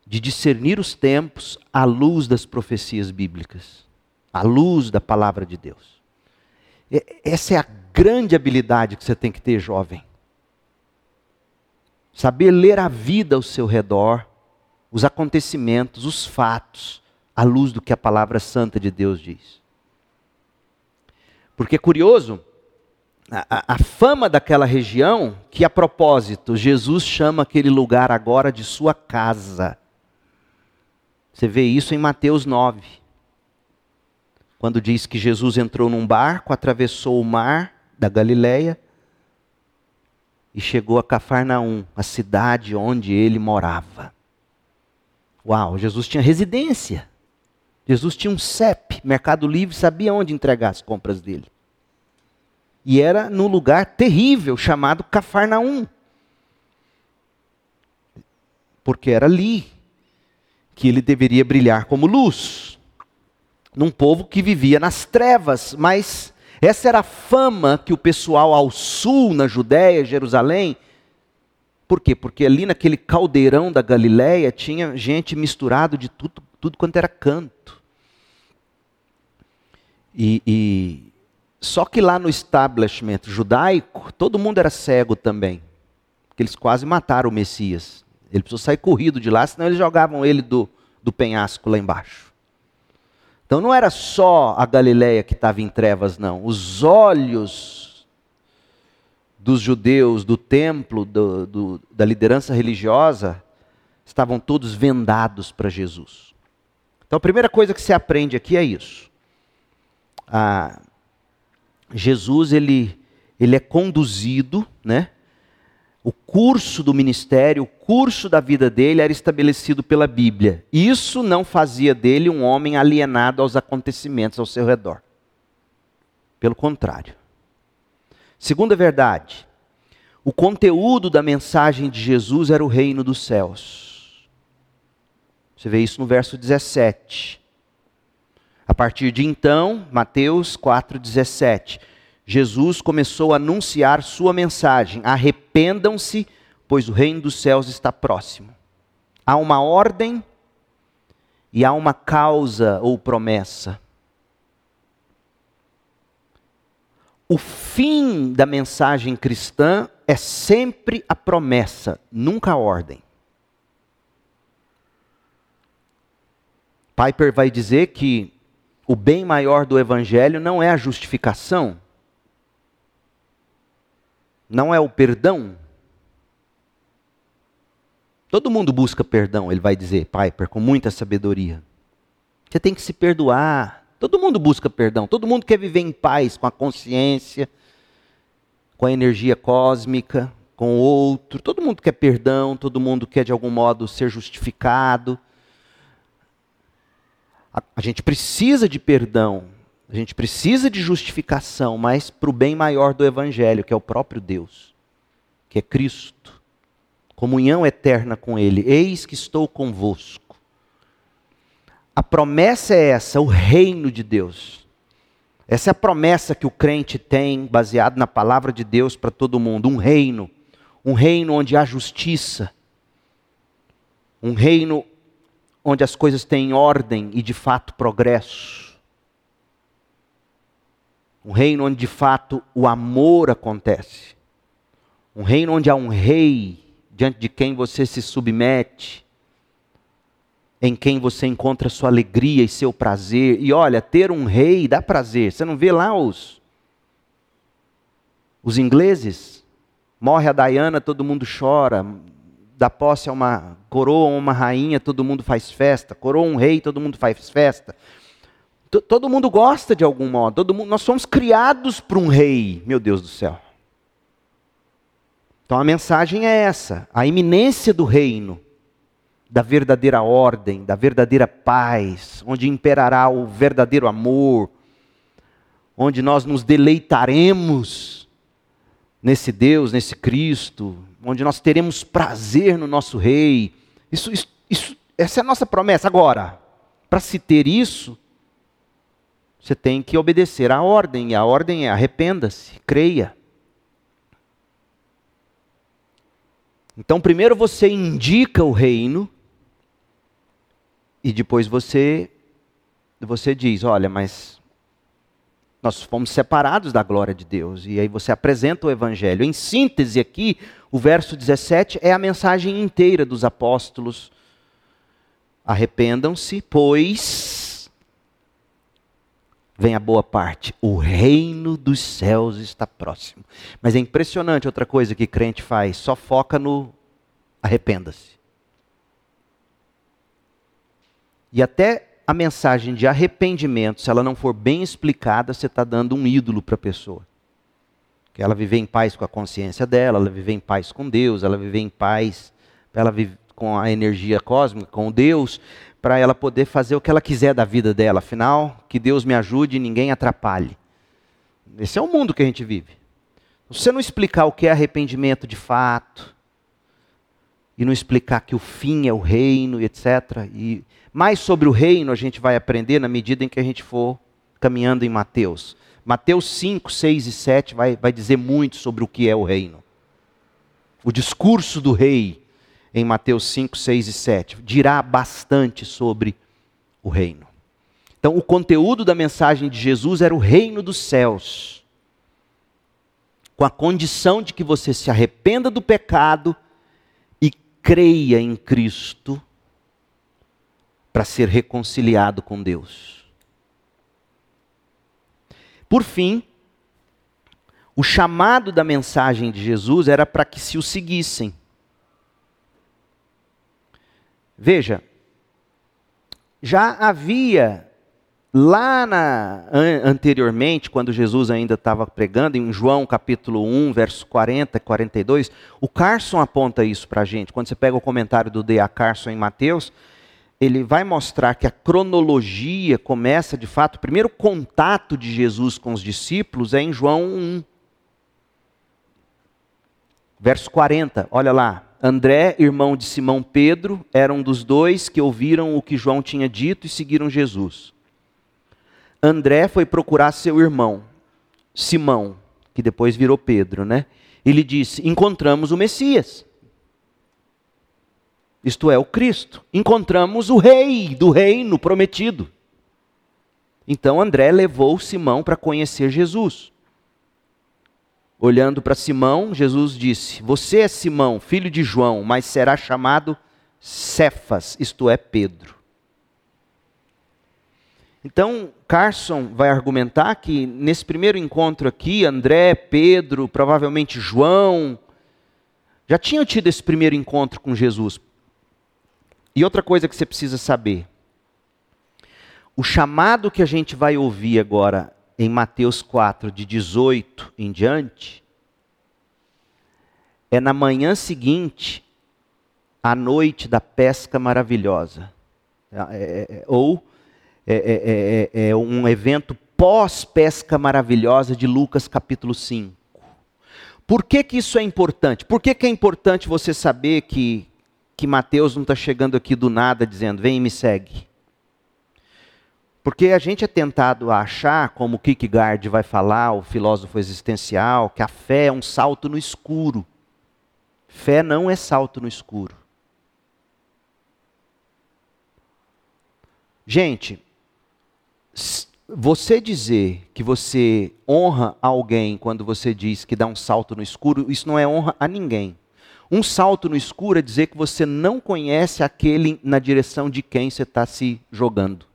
de discernir os tempos à luz das profecias bíblicas, à luz da palavra de Deus. Essa é a grande habilidade que você tem que ter, jovem. Saber ler a vida ao seu redor, os acontecimentos, os fatos à luz do que a palavra santa de Deus diz. Porque é curioso, a, a, fama daquela região, que a propósito, Jesus chama aquele lugar agora de sua casa. Você vê isso em Mateus 9. Quando diz que Jesus entrou num barco, atravessou o mar da Galileia e chegou a Cafarnaum, a cidade onde ele morava. Uau, Jesus tinha residência. Jesus tinha um CEP, Mercado Livre, sabia onde entregar as compras dele. E era num lugar terrível chamado Cafarnaum. Porque era ali que ele deveria brilhar como luz. Num povo que vivia nas trevas, mas essa era a fama que o pessoal ao sul, na Judéia, Jerusalém, por quê? Porque ali naquele caldeirão da Galiléia tinha gente misturado de tudo, tudo quanto era canto. E, e, só que lá no establishment judaico, todo mundo era cego também. Porque eles quase mataram o Messias. Ele precisou sair corrido de lá, senão eles jogavam ele do, do penhasco lá embaixo. Então não era só a Galileia que estava em trevas, não. Os olhos dos judeus, do templo, do, do, da liderança religiosa, estavam todos vendados para Jesus. Então a primeira coisa que se aprende aqui é isso. Ah, Jesus ele, ele é conduzido, né? O curso do ministério, o curso da vida dele era estabelecido pela Bíblia. Isso não fazia dele um homem alienado aos acontecimentos ao seu redor. Pelo contrário. Segunda verdade, o conteúdo da mensagem de Jesus era o reino dos céus. Você vê isso no verso 17. A partir de então, Mateus 4,17, Jesus começou a anunciar sua mensagem: arrependam-se, pois o reino dos céus está próximo. Há uma ordem e há uma causa ou promessa. O fim da mensagem cristã é sempre a promessa, nunca a ordem. Piper vai dizer que o bem maior do Evangelho não é a justificação, não é o perdão. Todo mundo busca perdão, ele vai dizer, Piper, com muita sabedoria. Você tem que se perdoar. Todo mundo busca perdão, todo mundo quer viver em paz com a consciência, com a energia cósmica, com o outro. Todo mundo quer perdão, todo mundo quer de algum modo ser justificado. A, a gente precisa de perdão, a gente precisa de justificação, mas para o bem maior do Evangelho, que é o próprio Deus, que é Cristo. Comunhão eterna com Ele. Eis que estou convosco. A promessa é essa, o reino de Deus. Essa é a promessa que o crente tem, baseado na palavra de Deus para todo mundo: um reino. Um reino onde há justiça. Um reino onde as coisas têm ordem e de fato progresso. Um reino onde de fato o amor acontece. Um reino onde há um rei diante de quem você se submete, em quem você encontra sua alegria e seu prazer. E olha, ter um rei dá prazer. Você não vê lá os os ingleses? Morre a Diana, todo mundo chora da posse a uma coroa uma rainha, todo mundo faz festa. Coroa um rei, todo mundo faz festa. T todo mundo gosta de algum modo. Todo mundo, nós somos criados para um rei, meu Deus do céu. Então a mensagem é essa: a iminência do reino, da verdadeira ordem, da verdadeira paz, onde imperará o verdadeiro amor, onde nós nos deleitaremos nesse Deus, nesse Cristo, onde nós teremos prazer no nosso Rei. Isso, isso, isso, essa é a nossa promessa. Agora, para se ter isso, você tem que obedecer à ordem, e a ordem é arrependa-se, creia. Então, primeiro você indica o reino, e depois você, você diz: olha, mas nós fomos separados da glória de Deus. E aí você apresenta o evangelho. Em síntese aqui, o verso 17 é a mensagem inteira dos apóstolos. Arrependam-se, pois vem a boa parte. O reino dos céus está próximo. Mas é impressionante outra coisa que crente faz, só foca no arrependa-se. E até a mensagem de arrependimento, se ela não for bem explicada, você está dando um ídolo para a pessoa. Que ela viver em paz com a consciência dela, ela viver em paz com Deus, ela viver em paz, ela viver com a energia cósmica, com Deus, para ela poder fazer o que ela quiser da vida dela. Afinal, que Deus me ajude e ninguém atrapalhe. Esse é o mundo que a gente vive. Se você não explicar o que é arrependimento de fato, e não explicar que o fim é o reino, etc. E mais sobre o reino a gente vai aprender na medida em que a gente for caminhando em Mateus. Mateus 5, 6 e 7 vai, vai dizer muito sobre o que é o reino. O discurso do rei em Mateus 5, 6 e 7 dirá bastante sobre o reino. Então, o conteúdo da mensagem de Jesus era o reino dos céus, com a condição de que você se arrependa do pecado e creia em Cristo para ser reconciliado com Deus. Por fim, o chamado da mensagem de Jesus era para que se o seguissem. Veja, já havia lá na, anteriormente, quando Jesus ainda estava pregando, em João capítulo 1, verso 40 e 42, o Carson aponta isso para a gente. Quando você pega o comentário do D.A. Carson em Mateus, ele vai mostrar que a cronologia começa, de fato, o primeiro contato de Jesus com os discípulos é em João 1. Verso 40, olha lá. André, irmão de Simão Pedro, era um dos dois que ouviram o que João tinha dito e seguiram Jesus. André foi procurar seu irmão, Simão, que depois virou Pedro, né? Ele disse: Encontramos o Messias isto é, o Cristo. Encontramos o rei do reino prometido. Então André levou Simão para conhecer Jesus. Olhando para Simão, Jesus disse: Você é Simão, filho de João, mas será chamado Cefas, isto é, Pedro. Então, Carson vai argumentar que nesse primeiro encontro aqui, André, Pedro, provavelmente João, já tinham tido esse primeiro encontro com Jesus. E outra coisa que você precisa saber: o chamado que a gente vai ouvir agora em Mateus 4, de 18 em diante, é na manhã seguinte, à noite da pesca maravilhosa. É, é, é ou é é, é, é, é um evento pós-pesca maravilhosa de Lucas capítulo 5. Por que, que isso é importante? Por que, que é importante você saber que, que Mateus não está chegando aqui do nada dizendo, vem e me segue? Porque a gente é tentado a achar, como Kierkegaard vai falar, o filósofo existencial, que a fé é um salto no escuro. Fé não é salto no escuro. Gente, você dizer que você honra alguém quando você diz que dá um salto no escuro, isso não é honra a ninguém. Um salto no escuro é dizer que você não conhece aquele na direção de quem você está se jogando.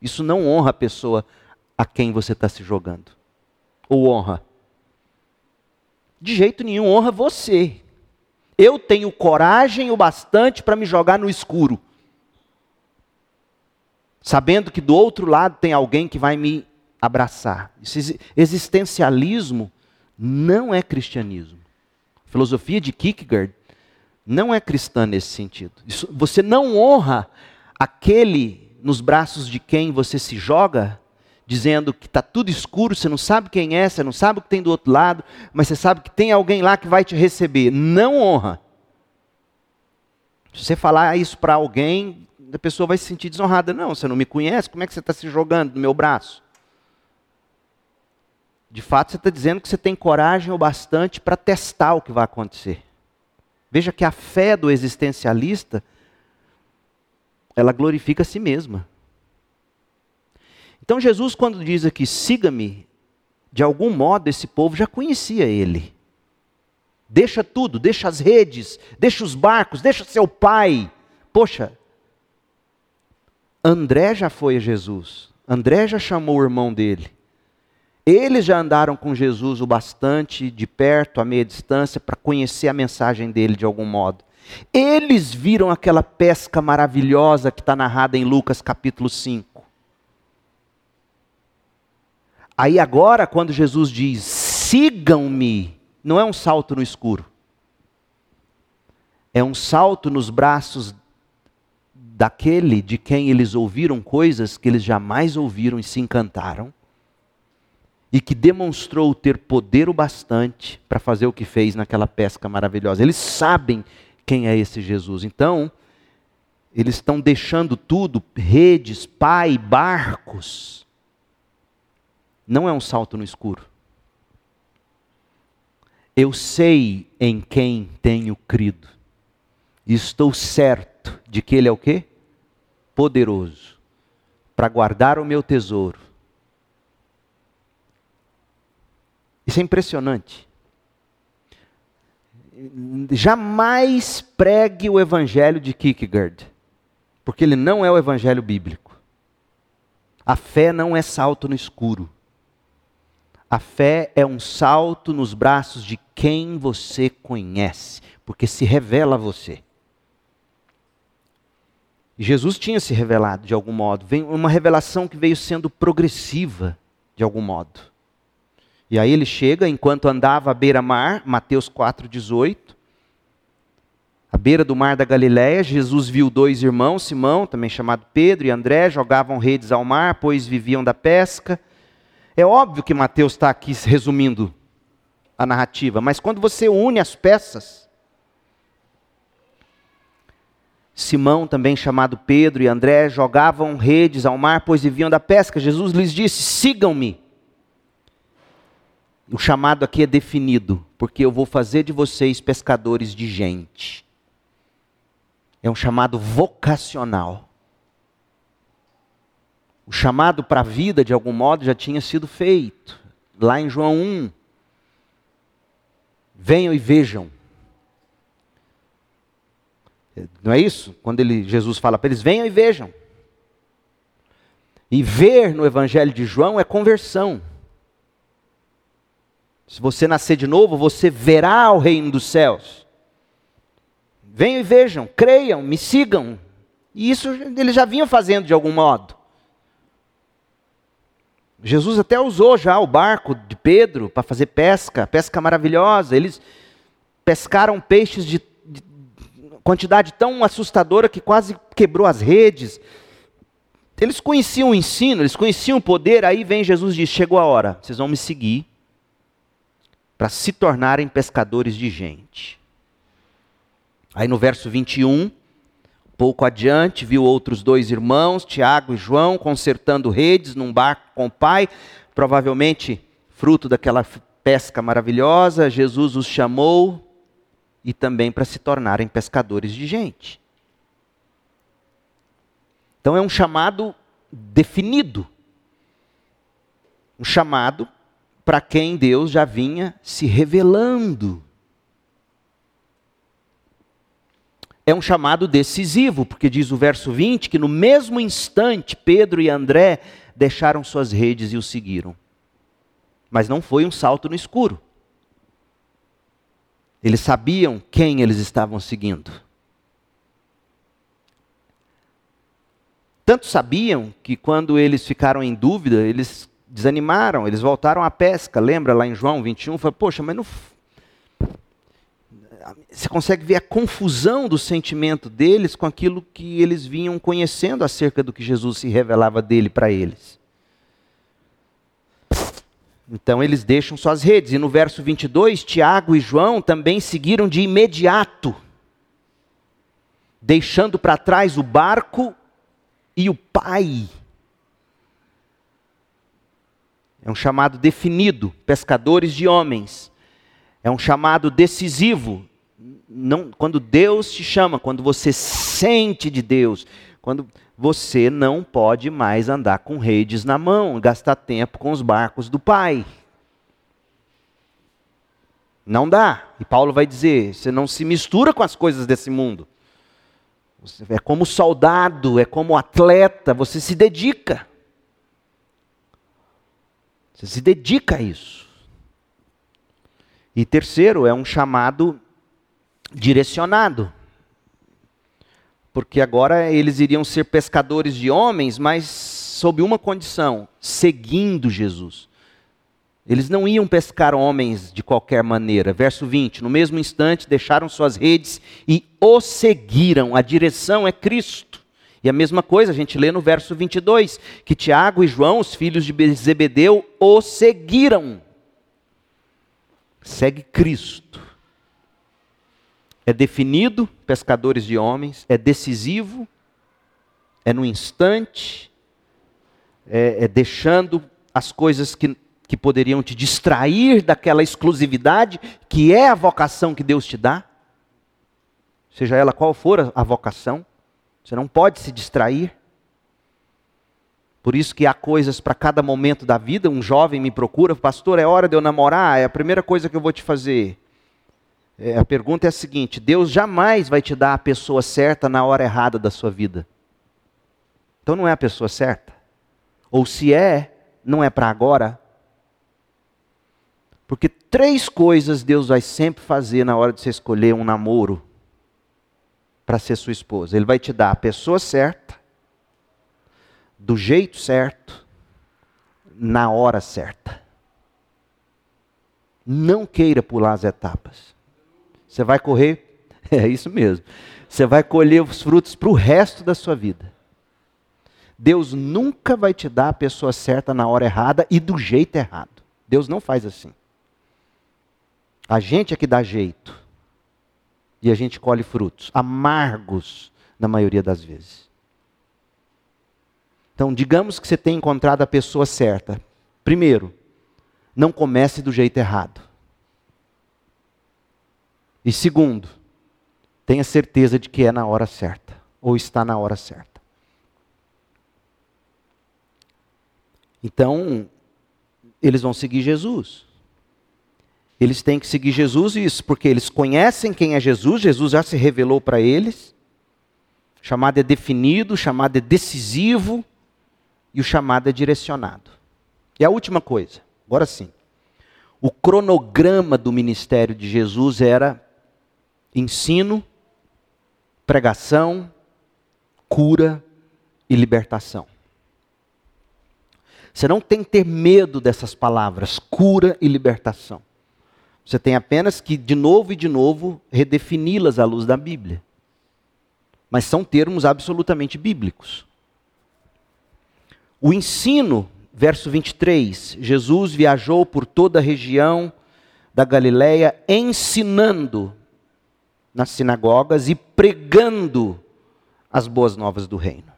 Isso não honra a pessoa a quem você está se jogando. Ou honra? De jeito nenhum, honra você. Eu tenho coragem o bastante para me jogar no escuro sabendo que do outro lado tem alguém que vai me abraçar. Esse existencialismo não é cristianismo. Filosofia de Kierkegaard não é cristã nesse sentido. Isso, você não honra aquele nos braços de quem você se joga, dizendo que está tudo escuro, você não sabe quem é, você não sabe o que tem do outro lado, mas você sabe que tem alguém lá que vai te receber. Não honra. Se você falar isso para alguém, a pessoa vai se sentir desonrada. Não, você não me conhece, como é que você está se jogando no meu braço? De fato, você está dizendo que você tem coragem o bastante para testar o que vai acontecer. Veja que a fé do existencialista, ela glorifica a si mesma. Então, Jesus, quando diz aqui, siga-me, de algum modo esse povo já conhecia ele. Deixa tudo, deixa as redes, deixa os barcos, deixa seu pai. Poxa, André já foi a Jesus. André já chamou o irmão dele. Eles já andaram com Jesus o bastante de perto, a meia distância, para conhecer a mensagem dele de algum modo. Eles viram aquela pesca maravilhosa que está narrada em Lucas capítulo 5. Aí agora, quando Jesus diz, sigam-me, não é um salto no escuro. É um salto nos braços daquele de quem eles ouviram coisas que eles jamais ouviram e se encantaram, e que demonstrou ter poder o bastante para fazer o que fez naquela pesca maravilhosa. Eles sabem quem é esse Jesus. Então, eles estão deixando tudo, redes, pai, barcos. Não é um salto no escuro. Eu sei em quem tenho crido. Estou certo de que ele é o quê? poderoso para guardar o meu tesouro. Isso é impressionante. Jamais pregue o evangelho de Kierkegaard, porque ele não é o evangelho bíblico. A fé não é salto no escuro. A fé é um salto nos braços de quem você conhece, porque se revela a você. Jesus tinha se revelado de algum modo, uma revelação que veio sendo progressiva de algum modo. E aí ele chega, enquanto andava à beira-mar, Mateus 4,18, à beira do mar da Galiléia, Jesus viu dois irmãos, Simão, também chamado Pedro, e André, jogavam redes ao mar, pois viviam da pesca. É óbvio que Mateus está aqui resumindo a narrativa, mas quando você une as peças, Simão, também chamado Pedro, e André jogavam redes ao mar, pois viviam da pesca. Jesus lhes disse: sigam-me. O chamado aqui é definido, porque eu vou fazer de vocês pescadores de gente. É um chamado vocacional. O chamado para a vida, de algum modo, já tinha sido feito. Lá em João 1. Venham e vejam. Não é isso? Quando ele, Jesus fala para eles: venham e vejam. E ver no Evangelho de João é conversão. Se você nascer de novo, você verá o reino dos céus. Venham e vejam, creiam, me sigam. E isso eles já vinham fazendo de algum modo. Jesus até usou já o barco de Pedro para fazer pesca, pesca maravilhosa. Eles pescaram peixes de, de quantidade tão assustadora que quase quebrou as redes. Eles conheciam o ensino, eles conheciam o poder, aí vem Jesus e diz: Chegou a hora, vocês vão me seguir para se tornarem pescadores de gente. Aí no verso 21, pouco adiante, viu outros dois irmãos, Tiago e João, consertando redes num barco com o pai, provavelmente fruto daquela pesca maravilhosa. Jesus os chamou e também para se tornarem pescadores de gente. Então é um chamado definido. Um chamado para quem Deus já vinha se revelando. É um chamado decisivo, porque diz o verso 20 que no mesmo instante Pedro e André deixaram suas redes e o seguiram. Mas não foi um salto no escuro. Eles sabiam quem eles estavam seguindo. Tanto sabiam que quando eles ficaram em dúvida, eles desanimaram, eles voltaram à pesca. Lembra lá em João 21? Falei, poxa, mas não. Você consegue ver a confusão do sentimento deles com aquilo que eles vinham conhecendo acerca do que Jesus se revelava dele para eles. Então eles deixam suas redes. E no verso 22, Tiago e João também seguiram de imediato, deixando para trás o barco e o Pai. É um chamado definido, pescadores de homens. É um chamado decisivo. Não, quando Deus te chama, quando você sente de Deus, quando você não pode mais andar com redes na mão, gastar tempo com os barcos do Pai. Não dá. E Paulo vai dizer: você não se mistura com as coisas desse mundo. É como soldado, é como atleta, você se dedica. Você se dedica a isso. E terceiro, é um chamado direcionado. Porque agora eles iriam ser pescadores de homens, mas sob uma condição: seguindo Jesus. Eles não iam pescar homens de qualquer maneira. Verso 20: No mesmo instante deixaram suas redes e o seguiram. A direção é Cristo. E a mesma coisa a gente lê no verso 22, que Tiago e João, os filhos de Zebedeu, o seguiram. Segue Cristo. É definido, pescadores de homens, é decisivo, é no instante, é, é deixando as coisas que que poderiam te distrair daquela exclusividade que é a vocação que Deus te dá, seja ela qual for a vocação, você não pode se distrair. Por isso que há coisas para cada momento da vida. Um jovem me procura, pastor, é hora de eu namorar? É a primeira coisa que eu vou te fazer. É, a pergunta é a seguinte: Deus jamais vai te dar a pessoa certa na hora errada da sua vida. Então não é a pessoa certa. Ou se é, não é para agora, porque três coisas Deus vai sempre fazer na hora de você escolher um namoro para ser sua esposa. Ele vai te dar a pessoa certa, do jeito certo, na hora certa. Não queira pular as etapas. Você vai correr, é isso mesmo. Você vai colher os frutos para o resto da sua vida. Deus nunca vai te dar a pessoa certa na hora errada e do jeito errado. Deus não faz assim. A gente é que dá jeito. E a gente colhe frutos amargos na maioria das vezes. Então, digamos que você tenha encontrado a pessoa certa. Primeiro, não comece do jeito errado. E segundo, tenha certeza de que é na hora certa, ou está na hora certa. Então, eles vão seguir Jesus. Eles têm que seguir Jesus, isso porque eles conhecem quem é Jesus, Jesus já se revelou para eles. Chamado é definido, chamado é decisivo. e o chamado é direcionado. E a última coisa, agora sim. O cronograma do ministério de Jesus era ensino, pregação, cura e libertação. Você não tem que ter medo dessas palavras, cura e libertação. Você tem apenas que, de novo e de novo, redefini-las à luz da Bíblia. Mas são termos absolutamente bíblicos. O ensino, verso 23, Jesus viajou por toda a região da Galiléia, ensinando nas sinagogas e pregando as boas novas do reino.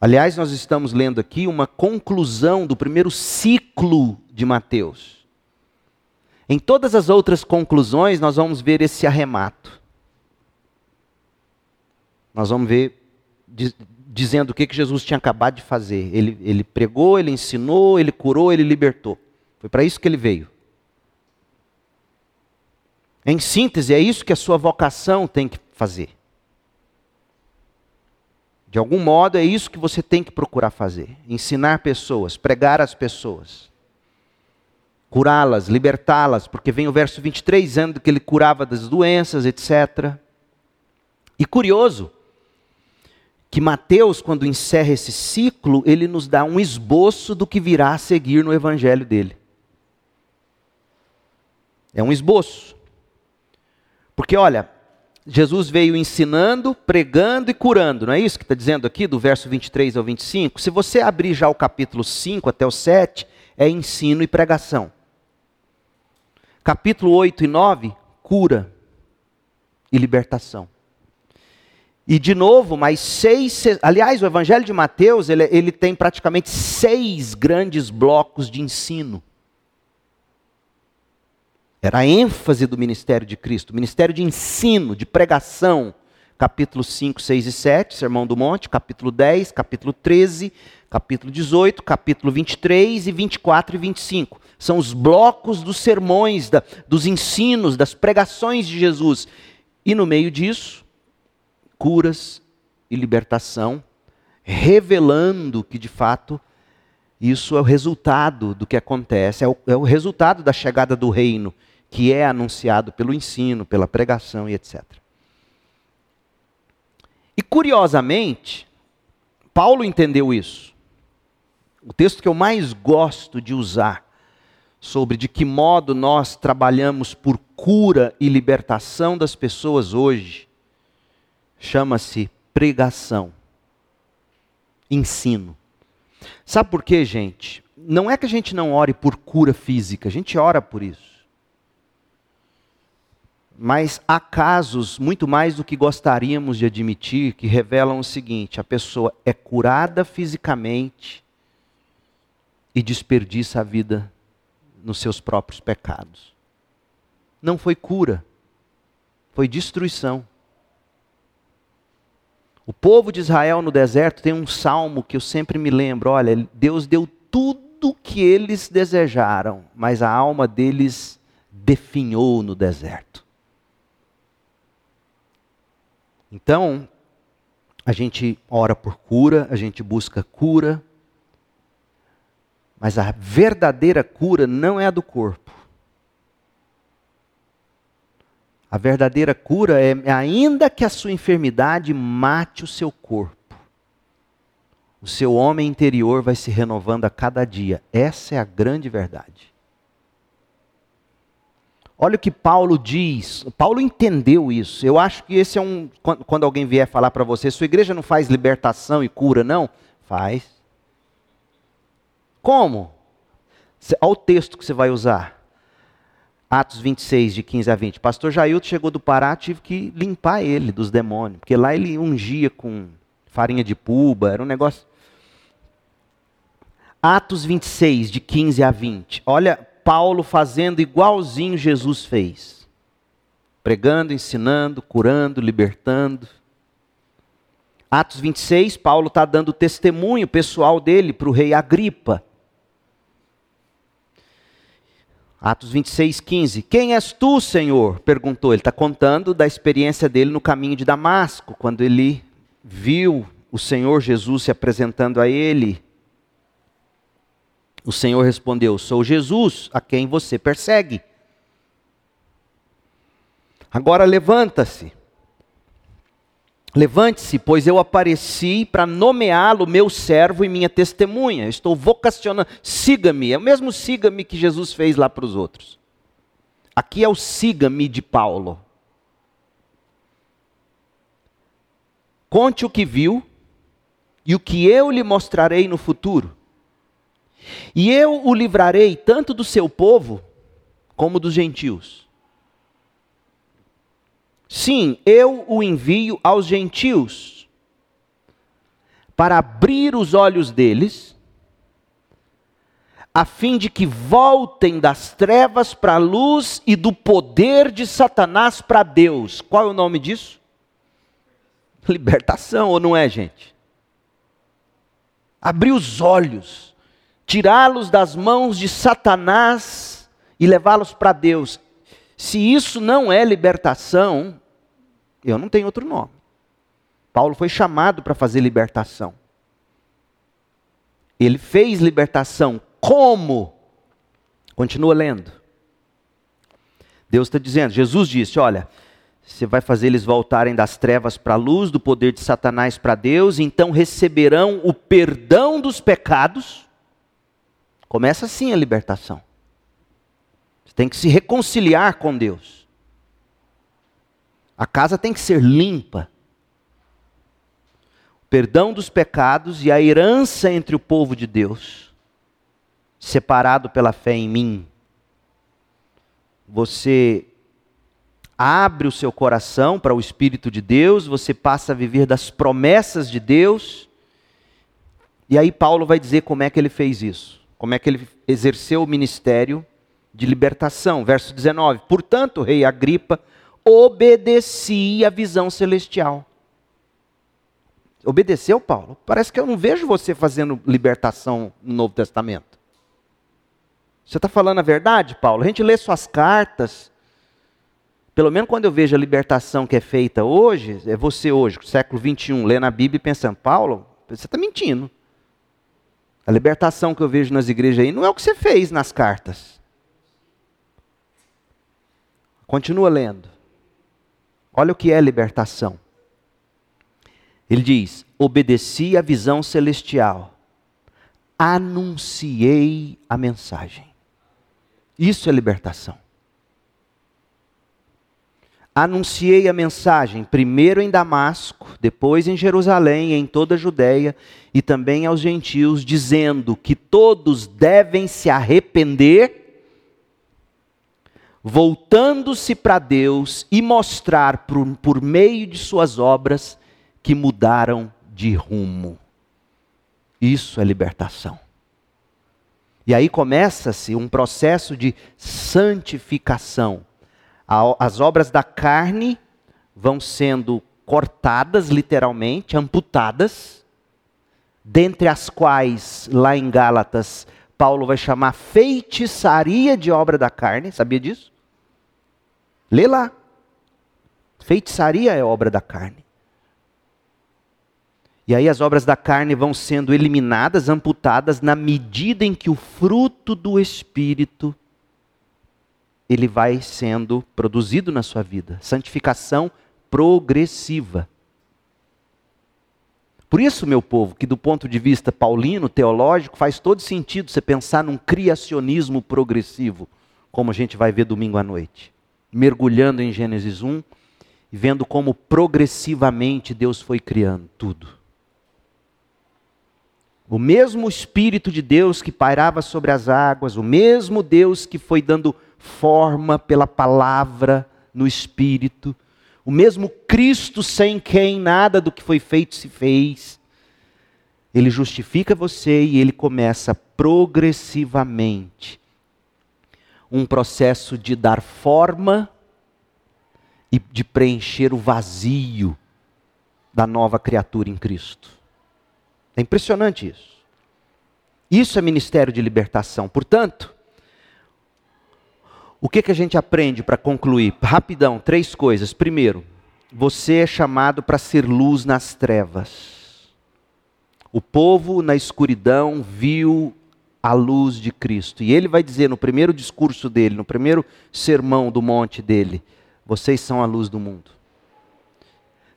Aliás, nós estamos lendo aqui uma conclusão do primeiro ciclo de Mateus. Em todas as outras conclusões, nós vamos ver esse arremato. Nós vamos ver dizendo o que, que Jesus tinha acabado de fazer. Ele, ele pregou, ele ensinou, ele curou, ele libertou. Foi para isso que ele veio. Em síntese, é isso que a sua vocação tem que fazer. De algum modo, é isso que você tem que procurar fazer: ensinar pessoas, pregar as pessoas, curá-las, libertá-las, porque vem o verso 23 dizendo que ele curava das doenças, etc. E curioso, que Mateus, quando encerra esse ciclo, ele nos dá um esboço do que virá a seguir no evangelho dele. É um esboço. Porque olha, Jesus veio ensinando, pregando e curando, não é isso que está dizendo aqui, do verso 23 ao 25? Se você abrir já o capítulo 5 até o 7, é ensino e pregação. Capítulo 8 e 9, cura e libertação. E de novo, mais seis. Aliás, o Evangelho de Mateus ele, ele tem praticamente seis grandes blocos de ensino. Era a ênfase do ministério de Cristo, ministério de ensino, de pregação. Capítulo 5, 6 e 7, Sermão do Monte, capítulo 10, capítulo 13, capítulo 18, capítulo 23 e 24 e 25. São os blocos dos sermões, da, dos ensinos, das pregações de Jesus. E no meio disso, curas e libertação, revelando que de fato isso é o resultado do que acontece, é o, é o resultado da chegada do reino que é anunciado pelo ensino, pela pregação e etc. E curiosamente, Paulo entendeu isso. O texto que eu mais gosto de usar sobre de que modo nós trabalhamos por cura e libertação das pessoas hoje chama-se pregação, ensino. Sabe por quê, gente? Não é que a gente não ore por cura física, a gente ora por isso. Mas há casos, muito mais do que gostaríamos de admitir, que revelam o seguinte: a pessoa é curada fisicamente e desperdiça a vida nos seus próprios pecados. Não foi cura, foi destruição. O povo de Israel no deserto tem um salmo que eu sempre me lembro: olha, Deus deu tudo que eles desejaram, mas a alma deles definhou no deserto. Então, a gente ora por cura, a gente busca cura, mas a verdadeira cura não é a do corpo. A verdadeira cura é, ainda que a sua enfermidade mate o seu corpo, o seu homem interior vai se renovando a cada dia. Essa é a grande verdade. Olha o que Paulo diz. Paulo entendeu isso. Eu acho que esse é um. Quando alguém vier falar para você, sua igreja não faz libertação e cura, não? Faz. Como? Olha o texto que você vai usar. Atos 26, de 15 a 20. Pastor Jailton chegou do Pará, tive que limpar ele dos demônios. Porque lá ele ungia com farinha de puba, era um negócio. Atos 26, de 15 a 20. Olha Paulo fazendo igualzinho Jesus fez. Pregando, ensinando, curando, libertando. Atos 26, Paulo está dando testemunho pessoal dele para o rei Agripa. Atos 26, 15. Quem és tu, Senhor? perguntou. Ele está contando da experiência dele no caminho de Damasco, quando ele viu o Senhor Jesus se apresentando a ele, o Senhor respondeu: Sou Jesus, a quem você persegue. Agora levanta-se. Levante-se, pois eu apareci para nomeá-lo meu servo e minha testemunha. Estou vocacionando. Siga-me. É o mesmo siga-me que Jesus fez lá para os outros. Aqui é o siga-me de Paulo. Conte o que viu e o que eu lhe mostrarei no futuro. E eu o livrarei tanto do seu povo como dos gentios. Sim, eu o envio aos gentios para abrir os olhos deles, a fim de que voltem das trevas para a luz e do poder de Satanás para Deus. Qual é o nome disso? Libertação, ou não é, gente? Abrir os olhos tirá-los das mãos de Satanás e levá-los para Deus. Se isso não é libertação, eu não tenho outro nome. Paulo foi chamado para fazer libertação. Ele fez libertação. Como? Continua lendo. Deus está dizendo, Jesus disse: Olha, você vai fazer eles voltarem das trevas para a luz, do poder de Satanás para Deus, então receberão o perdão dos pecados Começa assim a libertação. Você tem que se reconciliar com Deus. A casa tem que ser limpa. O perdão dos pecados e a herança entre o povo de Deus, separado pela fé em mim. Você abre o seu coração para o Espírito de Deus, você passa a viver das promessas de Deus. E aí Paulo vai dizer como é que ele fez isso como é que ele exerceu o ministério de libertação. Verso 19: Portanto, rei Agripa, obedeci à visão celestial. Obedeceu, Paulo? Parece que eu não vejo você fazendo libertação no Novo Testamento. Você está falando a verdade, Paulo? A gente lê suas cartas. Pelo menos quando eu vejo a libertação que é feita hoje, é você hoje, século 21, lendo a Bíblia e pensando, Paulo, você está mentindo. A libertação que eu vejo nas igrejas aí não é o que você fez nas cartas. Continua lendo. Olha o que é libertação. Ele diz: obedeci à visão celestial, anunciei a mensagem. Isso é libertação anunciei a mensagem, primeiro em Damasco, depois em Jerusalém, em toda a Judéia e também aos gentios, dizendo que todos devem se arrepender, voltando-se para Deus e mostrar por, por meio de suas obras que mudaram de rumo. Isso é libertação. E aí começa-se um processo de santificação as obras da carne vão sendo cortadas, literalmente, amputadas, dentre as quais, lá em Gálatas, Paulo vai chamar feitiçaria de obra da carne, sabia disso? Lê lá. Feitiçaria é obra da carne. E aí as obras da carne vão sendo eliminadas, amputadas, na medida em que o fruto do Espírito ele vai sendo produzido na sua vida. Santificação progressiva. Por isso, meu povo, que do ponto de vista paulino, teológico, faz todo sentido você pensar num criacionismo progressivo, como a gente vai ver domingo à noite. Mergulhando em Gênesis 1 e vendo como progressivamente Deus foi criando tudo. O mesmo Espírito de Deus que pairava sobre as águas, o mesmo Deus que foi dando forma pela palavra no Espírito, o mesmo Cristo sem quem nada do que foi feito se fez. Ele justifica você e ele começa progressivamente um processo de dar forma e de preencher o vazio da nova criatura em Cristo. É impressionante isso. Isso é ministério de libertação. Portanto, o que, que a gente aprende para concluir? Rapidão, três coisas. Primeiro, você é chamado para ser luz nas trevas. O povo na escuridão viu a luz de Cristo. E ele vai dizer no primeiro discurso dele, no primeiro sermão do monte dele: Vocês são a luz do mundo.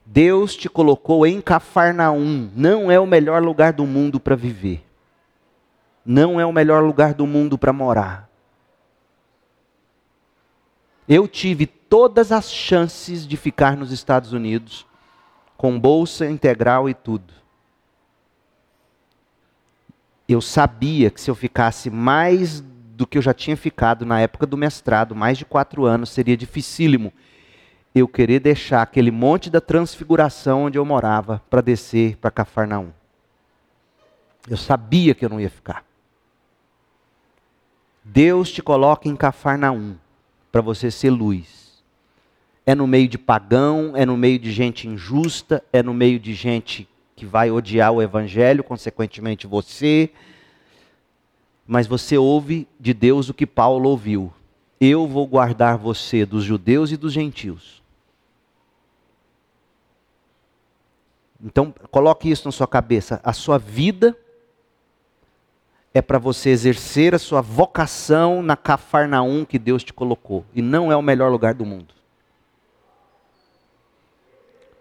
Deus te colocou em Cafarnaum, não é o melhor lugar do mundo para viver. Não é o melhor lugar do mundo para morar. Eu tive todas as chances de ficar nos Estados Unidos, com bolsa integral e tudo. Eu sabia que se eu ficasse mais do que eu já tinha ficado na época do mestrado, mais de quatro anos, seria dificílimo eu querer deixar aquele monte da transfiguração onde eu morava para descer para Cafarnaum. Eu sabia que eu não ia ficar. Deus te coloca em Cafarnaum para você ser luz. É no meio de pagão, é no meio de gente injusta, é no meio de gente que vai odiar o evangelho, consequentemente você. Mas você ouve de Deus o que Paulo ouviu. Eu vou guardar você dos judeus e dos gentios Então, coloque isso na sua cabeça. A sua vida é para você exercer a sua vocação na Cafarnaum que Deus te colocou. E não é o melhor lugar do mundo.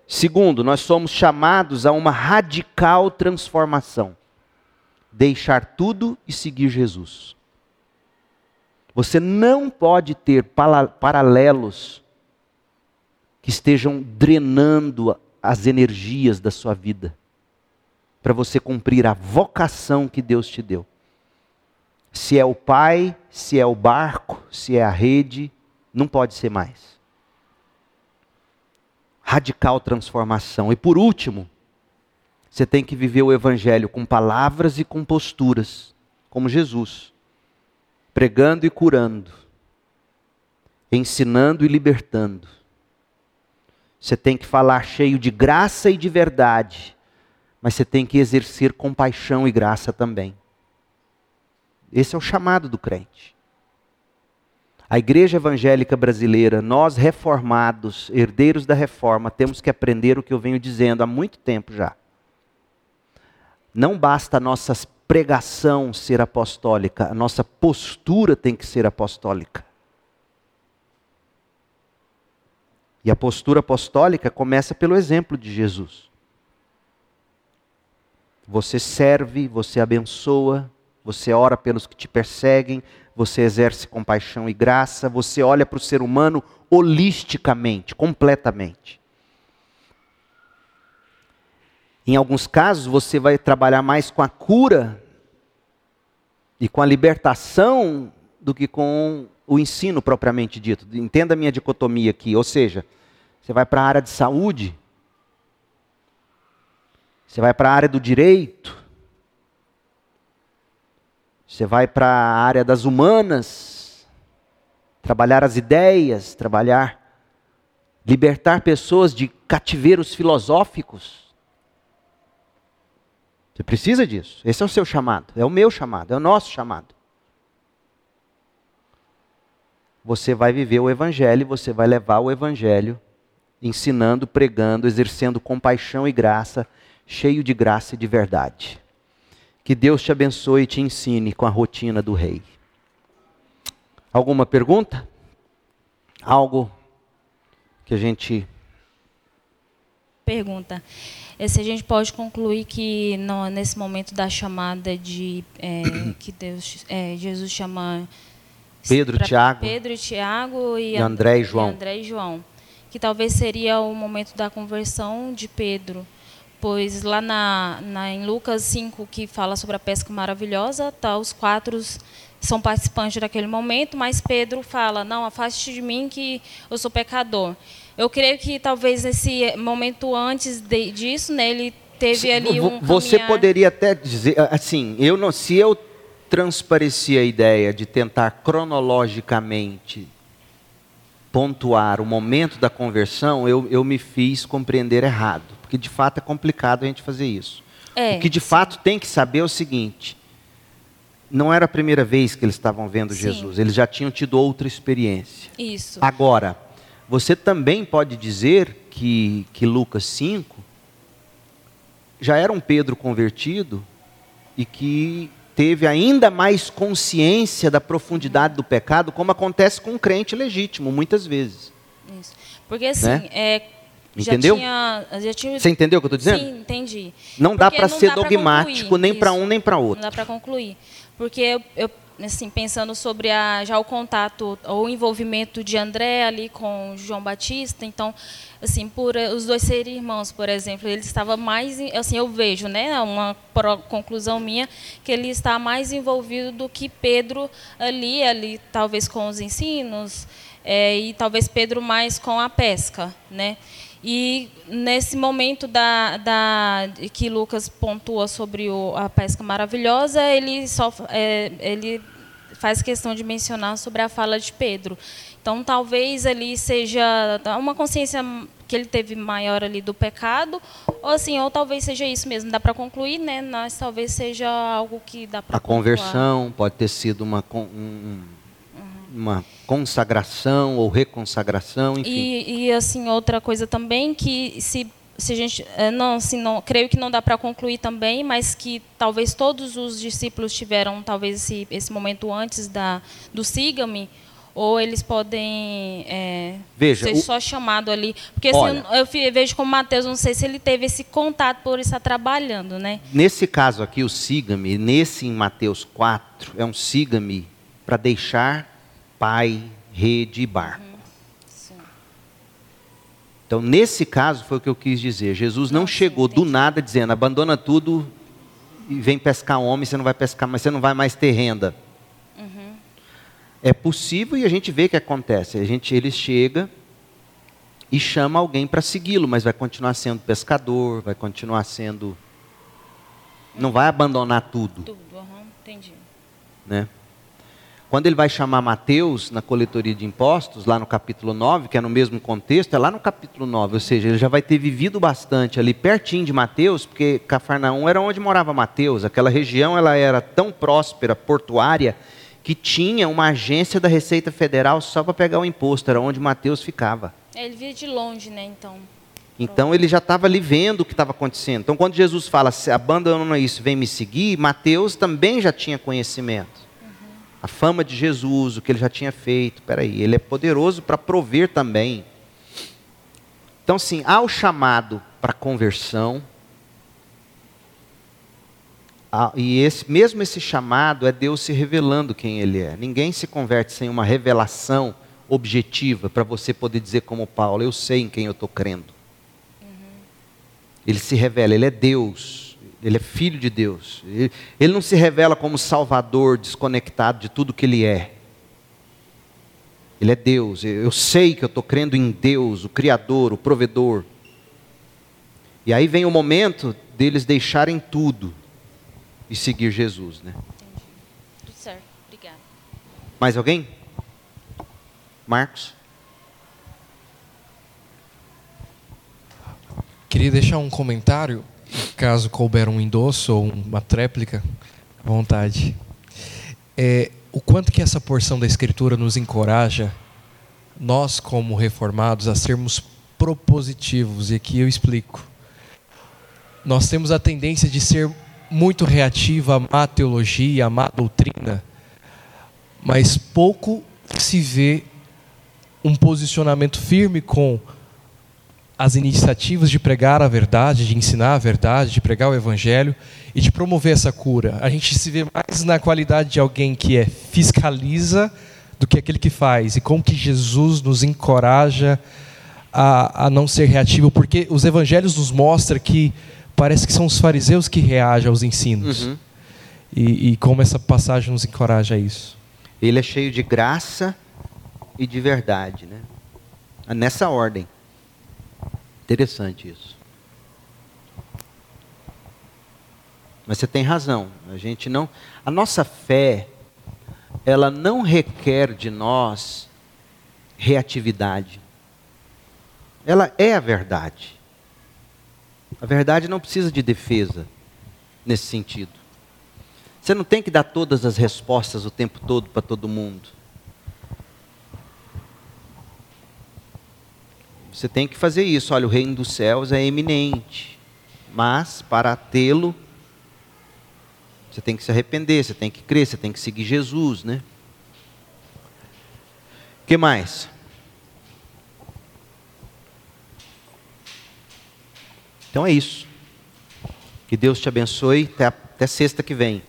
Segundo, nós somos chamados a uma radical transformação. Deixar tudo e seguir Jesus. Você não pode ter paralelos que estejam drenando as energias da sua vida para você cumprir a vocação que Deus te deu. Se é o pai, se é o barco, se é a rede, não pode ser mais. Radical transformação. E por último, você tem que viver o evangelho com palavras e com posturas, como Jesus, pregando e curando, ensinando e libertando você tem que falar cheio de graça e de verdade, mas você tem que exercer compaixão e graça também. Esse é o chamado do crente. A igreja evangélica brasileira, nós reformados, herdeiros da reforma, temos que aprender o que eu venho dizendo há muito tempo já. Não basta a nossa pregação ser apostólica, a nossa postura tem que ser apostólica. E a postura apostólica começa pelo exemplo de Jesus. Você serve, você abençoa, você ora pelos que te perseguem, você exerce compaixão e graça, você olha para o ser humano holisticamente, completamente. Em alguns casos, você vai trabalhar mais com a cura e com a libertação do que com o ensino propriamente dito. Entenda a minha dicotomia aqui, ou seja, você vai para a área de saúde. Você vai para a área do direito. Você vai para a área das humanas. Trabalhar as ideias, trabalhar, libertar pessoas de cativeiros filosóficos. Você precisa disso. Esse é o seu chamado, é o meu chamado, é o nosso chamado. Você vai viver o Evangelho, você vai levar o Evangelho ensinando, pregando, exercendo compaixão e graça, cheio de graça e de verdade. Que Deus te abençoe e te ensine com a rotina do rei. Alguma pergunta? Algo que a gente. Pergunta. Se a gente pode concluir que no, nesse momento da chamada de é, que Deus, é, Jesus chama Pedro, Tiago, Pedro e Tiago e, e André e João. E André e João que talvez seria o momento da conversão de Pedro, pois lá na, na, em Lucas 5, que fala sobre a pesca maravilhosa, tá, os quatro são participantes daquele momento, mas Pedro fala: Não, afaste de mim que eu sou pecador. Eu creio que talvez nesse momento antes de, disso, né, ele teve ali um. Você caminhar... poderia até dizer, assim, eu não, se eu transparecia a ideia de tentar cronologicamente pontuar o momento da conversão, eu, eu me fiz compreender errado. Porque de fato é complicado a gente fazer isso. É, o que de sim. fato tem que saber é o seguinte: não era a primeira vez que eles estavam vendo sim. Jesus, eles já tinham tido outra experiência. Isso. Agora, você também pode dizer que, que Lucas 5 já era um Pedro convertido e que teve ainda mais consciência da profundidade do pecado, como acontece com um crente legítimo, muitas vezes. Isso. Porque assim, né? é, Entendeu? Já tinha, já tinha... Você entendeu o que eu estou dizendo? Sim, entendi. Não Porque dá para ser dogmático nem para um nem para outro. Não dá para concluir. Porque eu, eu, assim, pensando sobre a, já o contato ou o envolvimento de André ali com João Batista, então, assim, por eh, os dois serem irmãos, por exemplo, ele estava mais, assim, eu vejo, né, uma conclusão minha, que ele está mais envolvido do que Pedro ali, ali talvez com os ensinos, é, e talvez Pedro mais com a pesca, né? E nesse momento da, da, que Lucas pontua sobre o, a pesca maravilhosa, ele, só, é, ele faz questão de mencionar sobre a fala de Pedro. Então, talvez ali seja uma consciência que ele teve maior ali do pecado, ou assim, ou talvez seja isso mesmo. Dá para concluir, né? Mas talvez seja algo que dá para. A conversão pode ter sido uma um, uma consagração ou reconsagração, enfim. E, e assim outra coisa também que se se a gente é, não, assim, não creio que não dá para concluir também, mas que talvez todos os discípulos tiveram talvez esse, esse momento antes da do siga-me ou eles podem é, Veja, ser o... só chamado ali. Porque assim, Olha, eu, eu, vejo como Mateus, não sei se ele teve esse contato por estar trabalhando, né? Nesse caso aqui, o siga-me, nesse em Mateus 4, é um siga-me para deixar pai, rede e barco. Então, nesse caso, foi o que eu quis dizer. Jesus não chegou do nada dizendo: abandona tudo e vem pescar homem, você não vai pescar, mas você não vai mais ter renda. Uhum. É possível e a gente vê que acontece. A gente, ele chega e chama alguém para segui-lo, mas vai continuar sendo pescador, vai continuar sendo. Não vai abandonar tudo. Tudo, uhum, entendi. Né? Quando ele vai chamar Mateus na coletoria de impostos, lá no capítulo 9, que é no mesmo contexto, é lá no capítulo 9, ou seja, ele já vai ter vivido bastante ali pertinho de Mateus, porque Cafarnaum era onde morava Mateus. Aquela região ela era tão próspera, portuária, que tinha uma agência da Receita Federal só para pegar o imposto, era onde Mateus ficava. É, ele via de longe, né, então. Então ele já estava ali vendo o que estava acontecendo. Então quando Jesus fala, abandona isso, vem me seguir, Mateus também já tinha conhecimento a fama de Jesus, o que ele já tinha feito. Peraí, ele é poderoso para prover também. Então, sim, há o chamado para conversão. e esse, mesmo esse chamado é Deus se revelando quem Ele é. Ninguém se converte sem uma revelação objetiva para você poder dizer, como Paulo, eu sei em quem eu estou crendo. Uhum. Ele se revela, Ele é Deus. Ele é filho de Deus. Ele, ele não se revela como salvador desconectado de tudo que ele é. Ele é Deus. Eu sei que eu estou crendo em Deus, o Criador, o provedor. E aí vem o momento deles deixarem tudo e seguir Jesus, né? Entendi. Tudo certo. Obrigada. Mais alguém? Marcos? Queria deixar um comentário caso couber um endosso ou uma tréplica, à vontade. É, o quanto que essa porção da Escritura nos encoraja, nós como reformados, a sermos propositivos, e aqui eu explico. Nós temos a tendência de ser muito reativo à má teologia, à má doutrina, mas pouco se vê um posicionamento firme com as iniciativas de pregar a verdade, de ensinar a verdade, de pregar o evangelho e de promover essa cura. A gente se vê mais na qualidade de alguém que é fiscaliza do que aquele que faz e como que Jesus nos encoraja a, a não ser reativo, porque os evangelhos nos mostram que parece que são os fariseus que reagem aos ensinos. Uhum. E, e como essa passagem nos encoraja a isso. Ele é cheio de graça e de verdade, né? Nessa ordem. Interessante isso. Mas você tem razão. A gente não, a nossa fé, ela não requer de nós reatividade. Ela é a verdade. A verdade não precisa de defesa nesse sentido. Você não tem que dar todas as respostas o tempo todo para todo mundo. Você tem que fazer isso. Olha, o reino dos céus é eminente. Mas para tê-lo, você tem que se arrepender, você tem que crer, você tem que seguir Jesus, né? O que mais? Então é isso. Que Deus te abençoe. Até, até sexta que vem.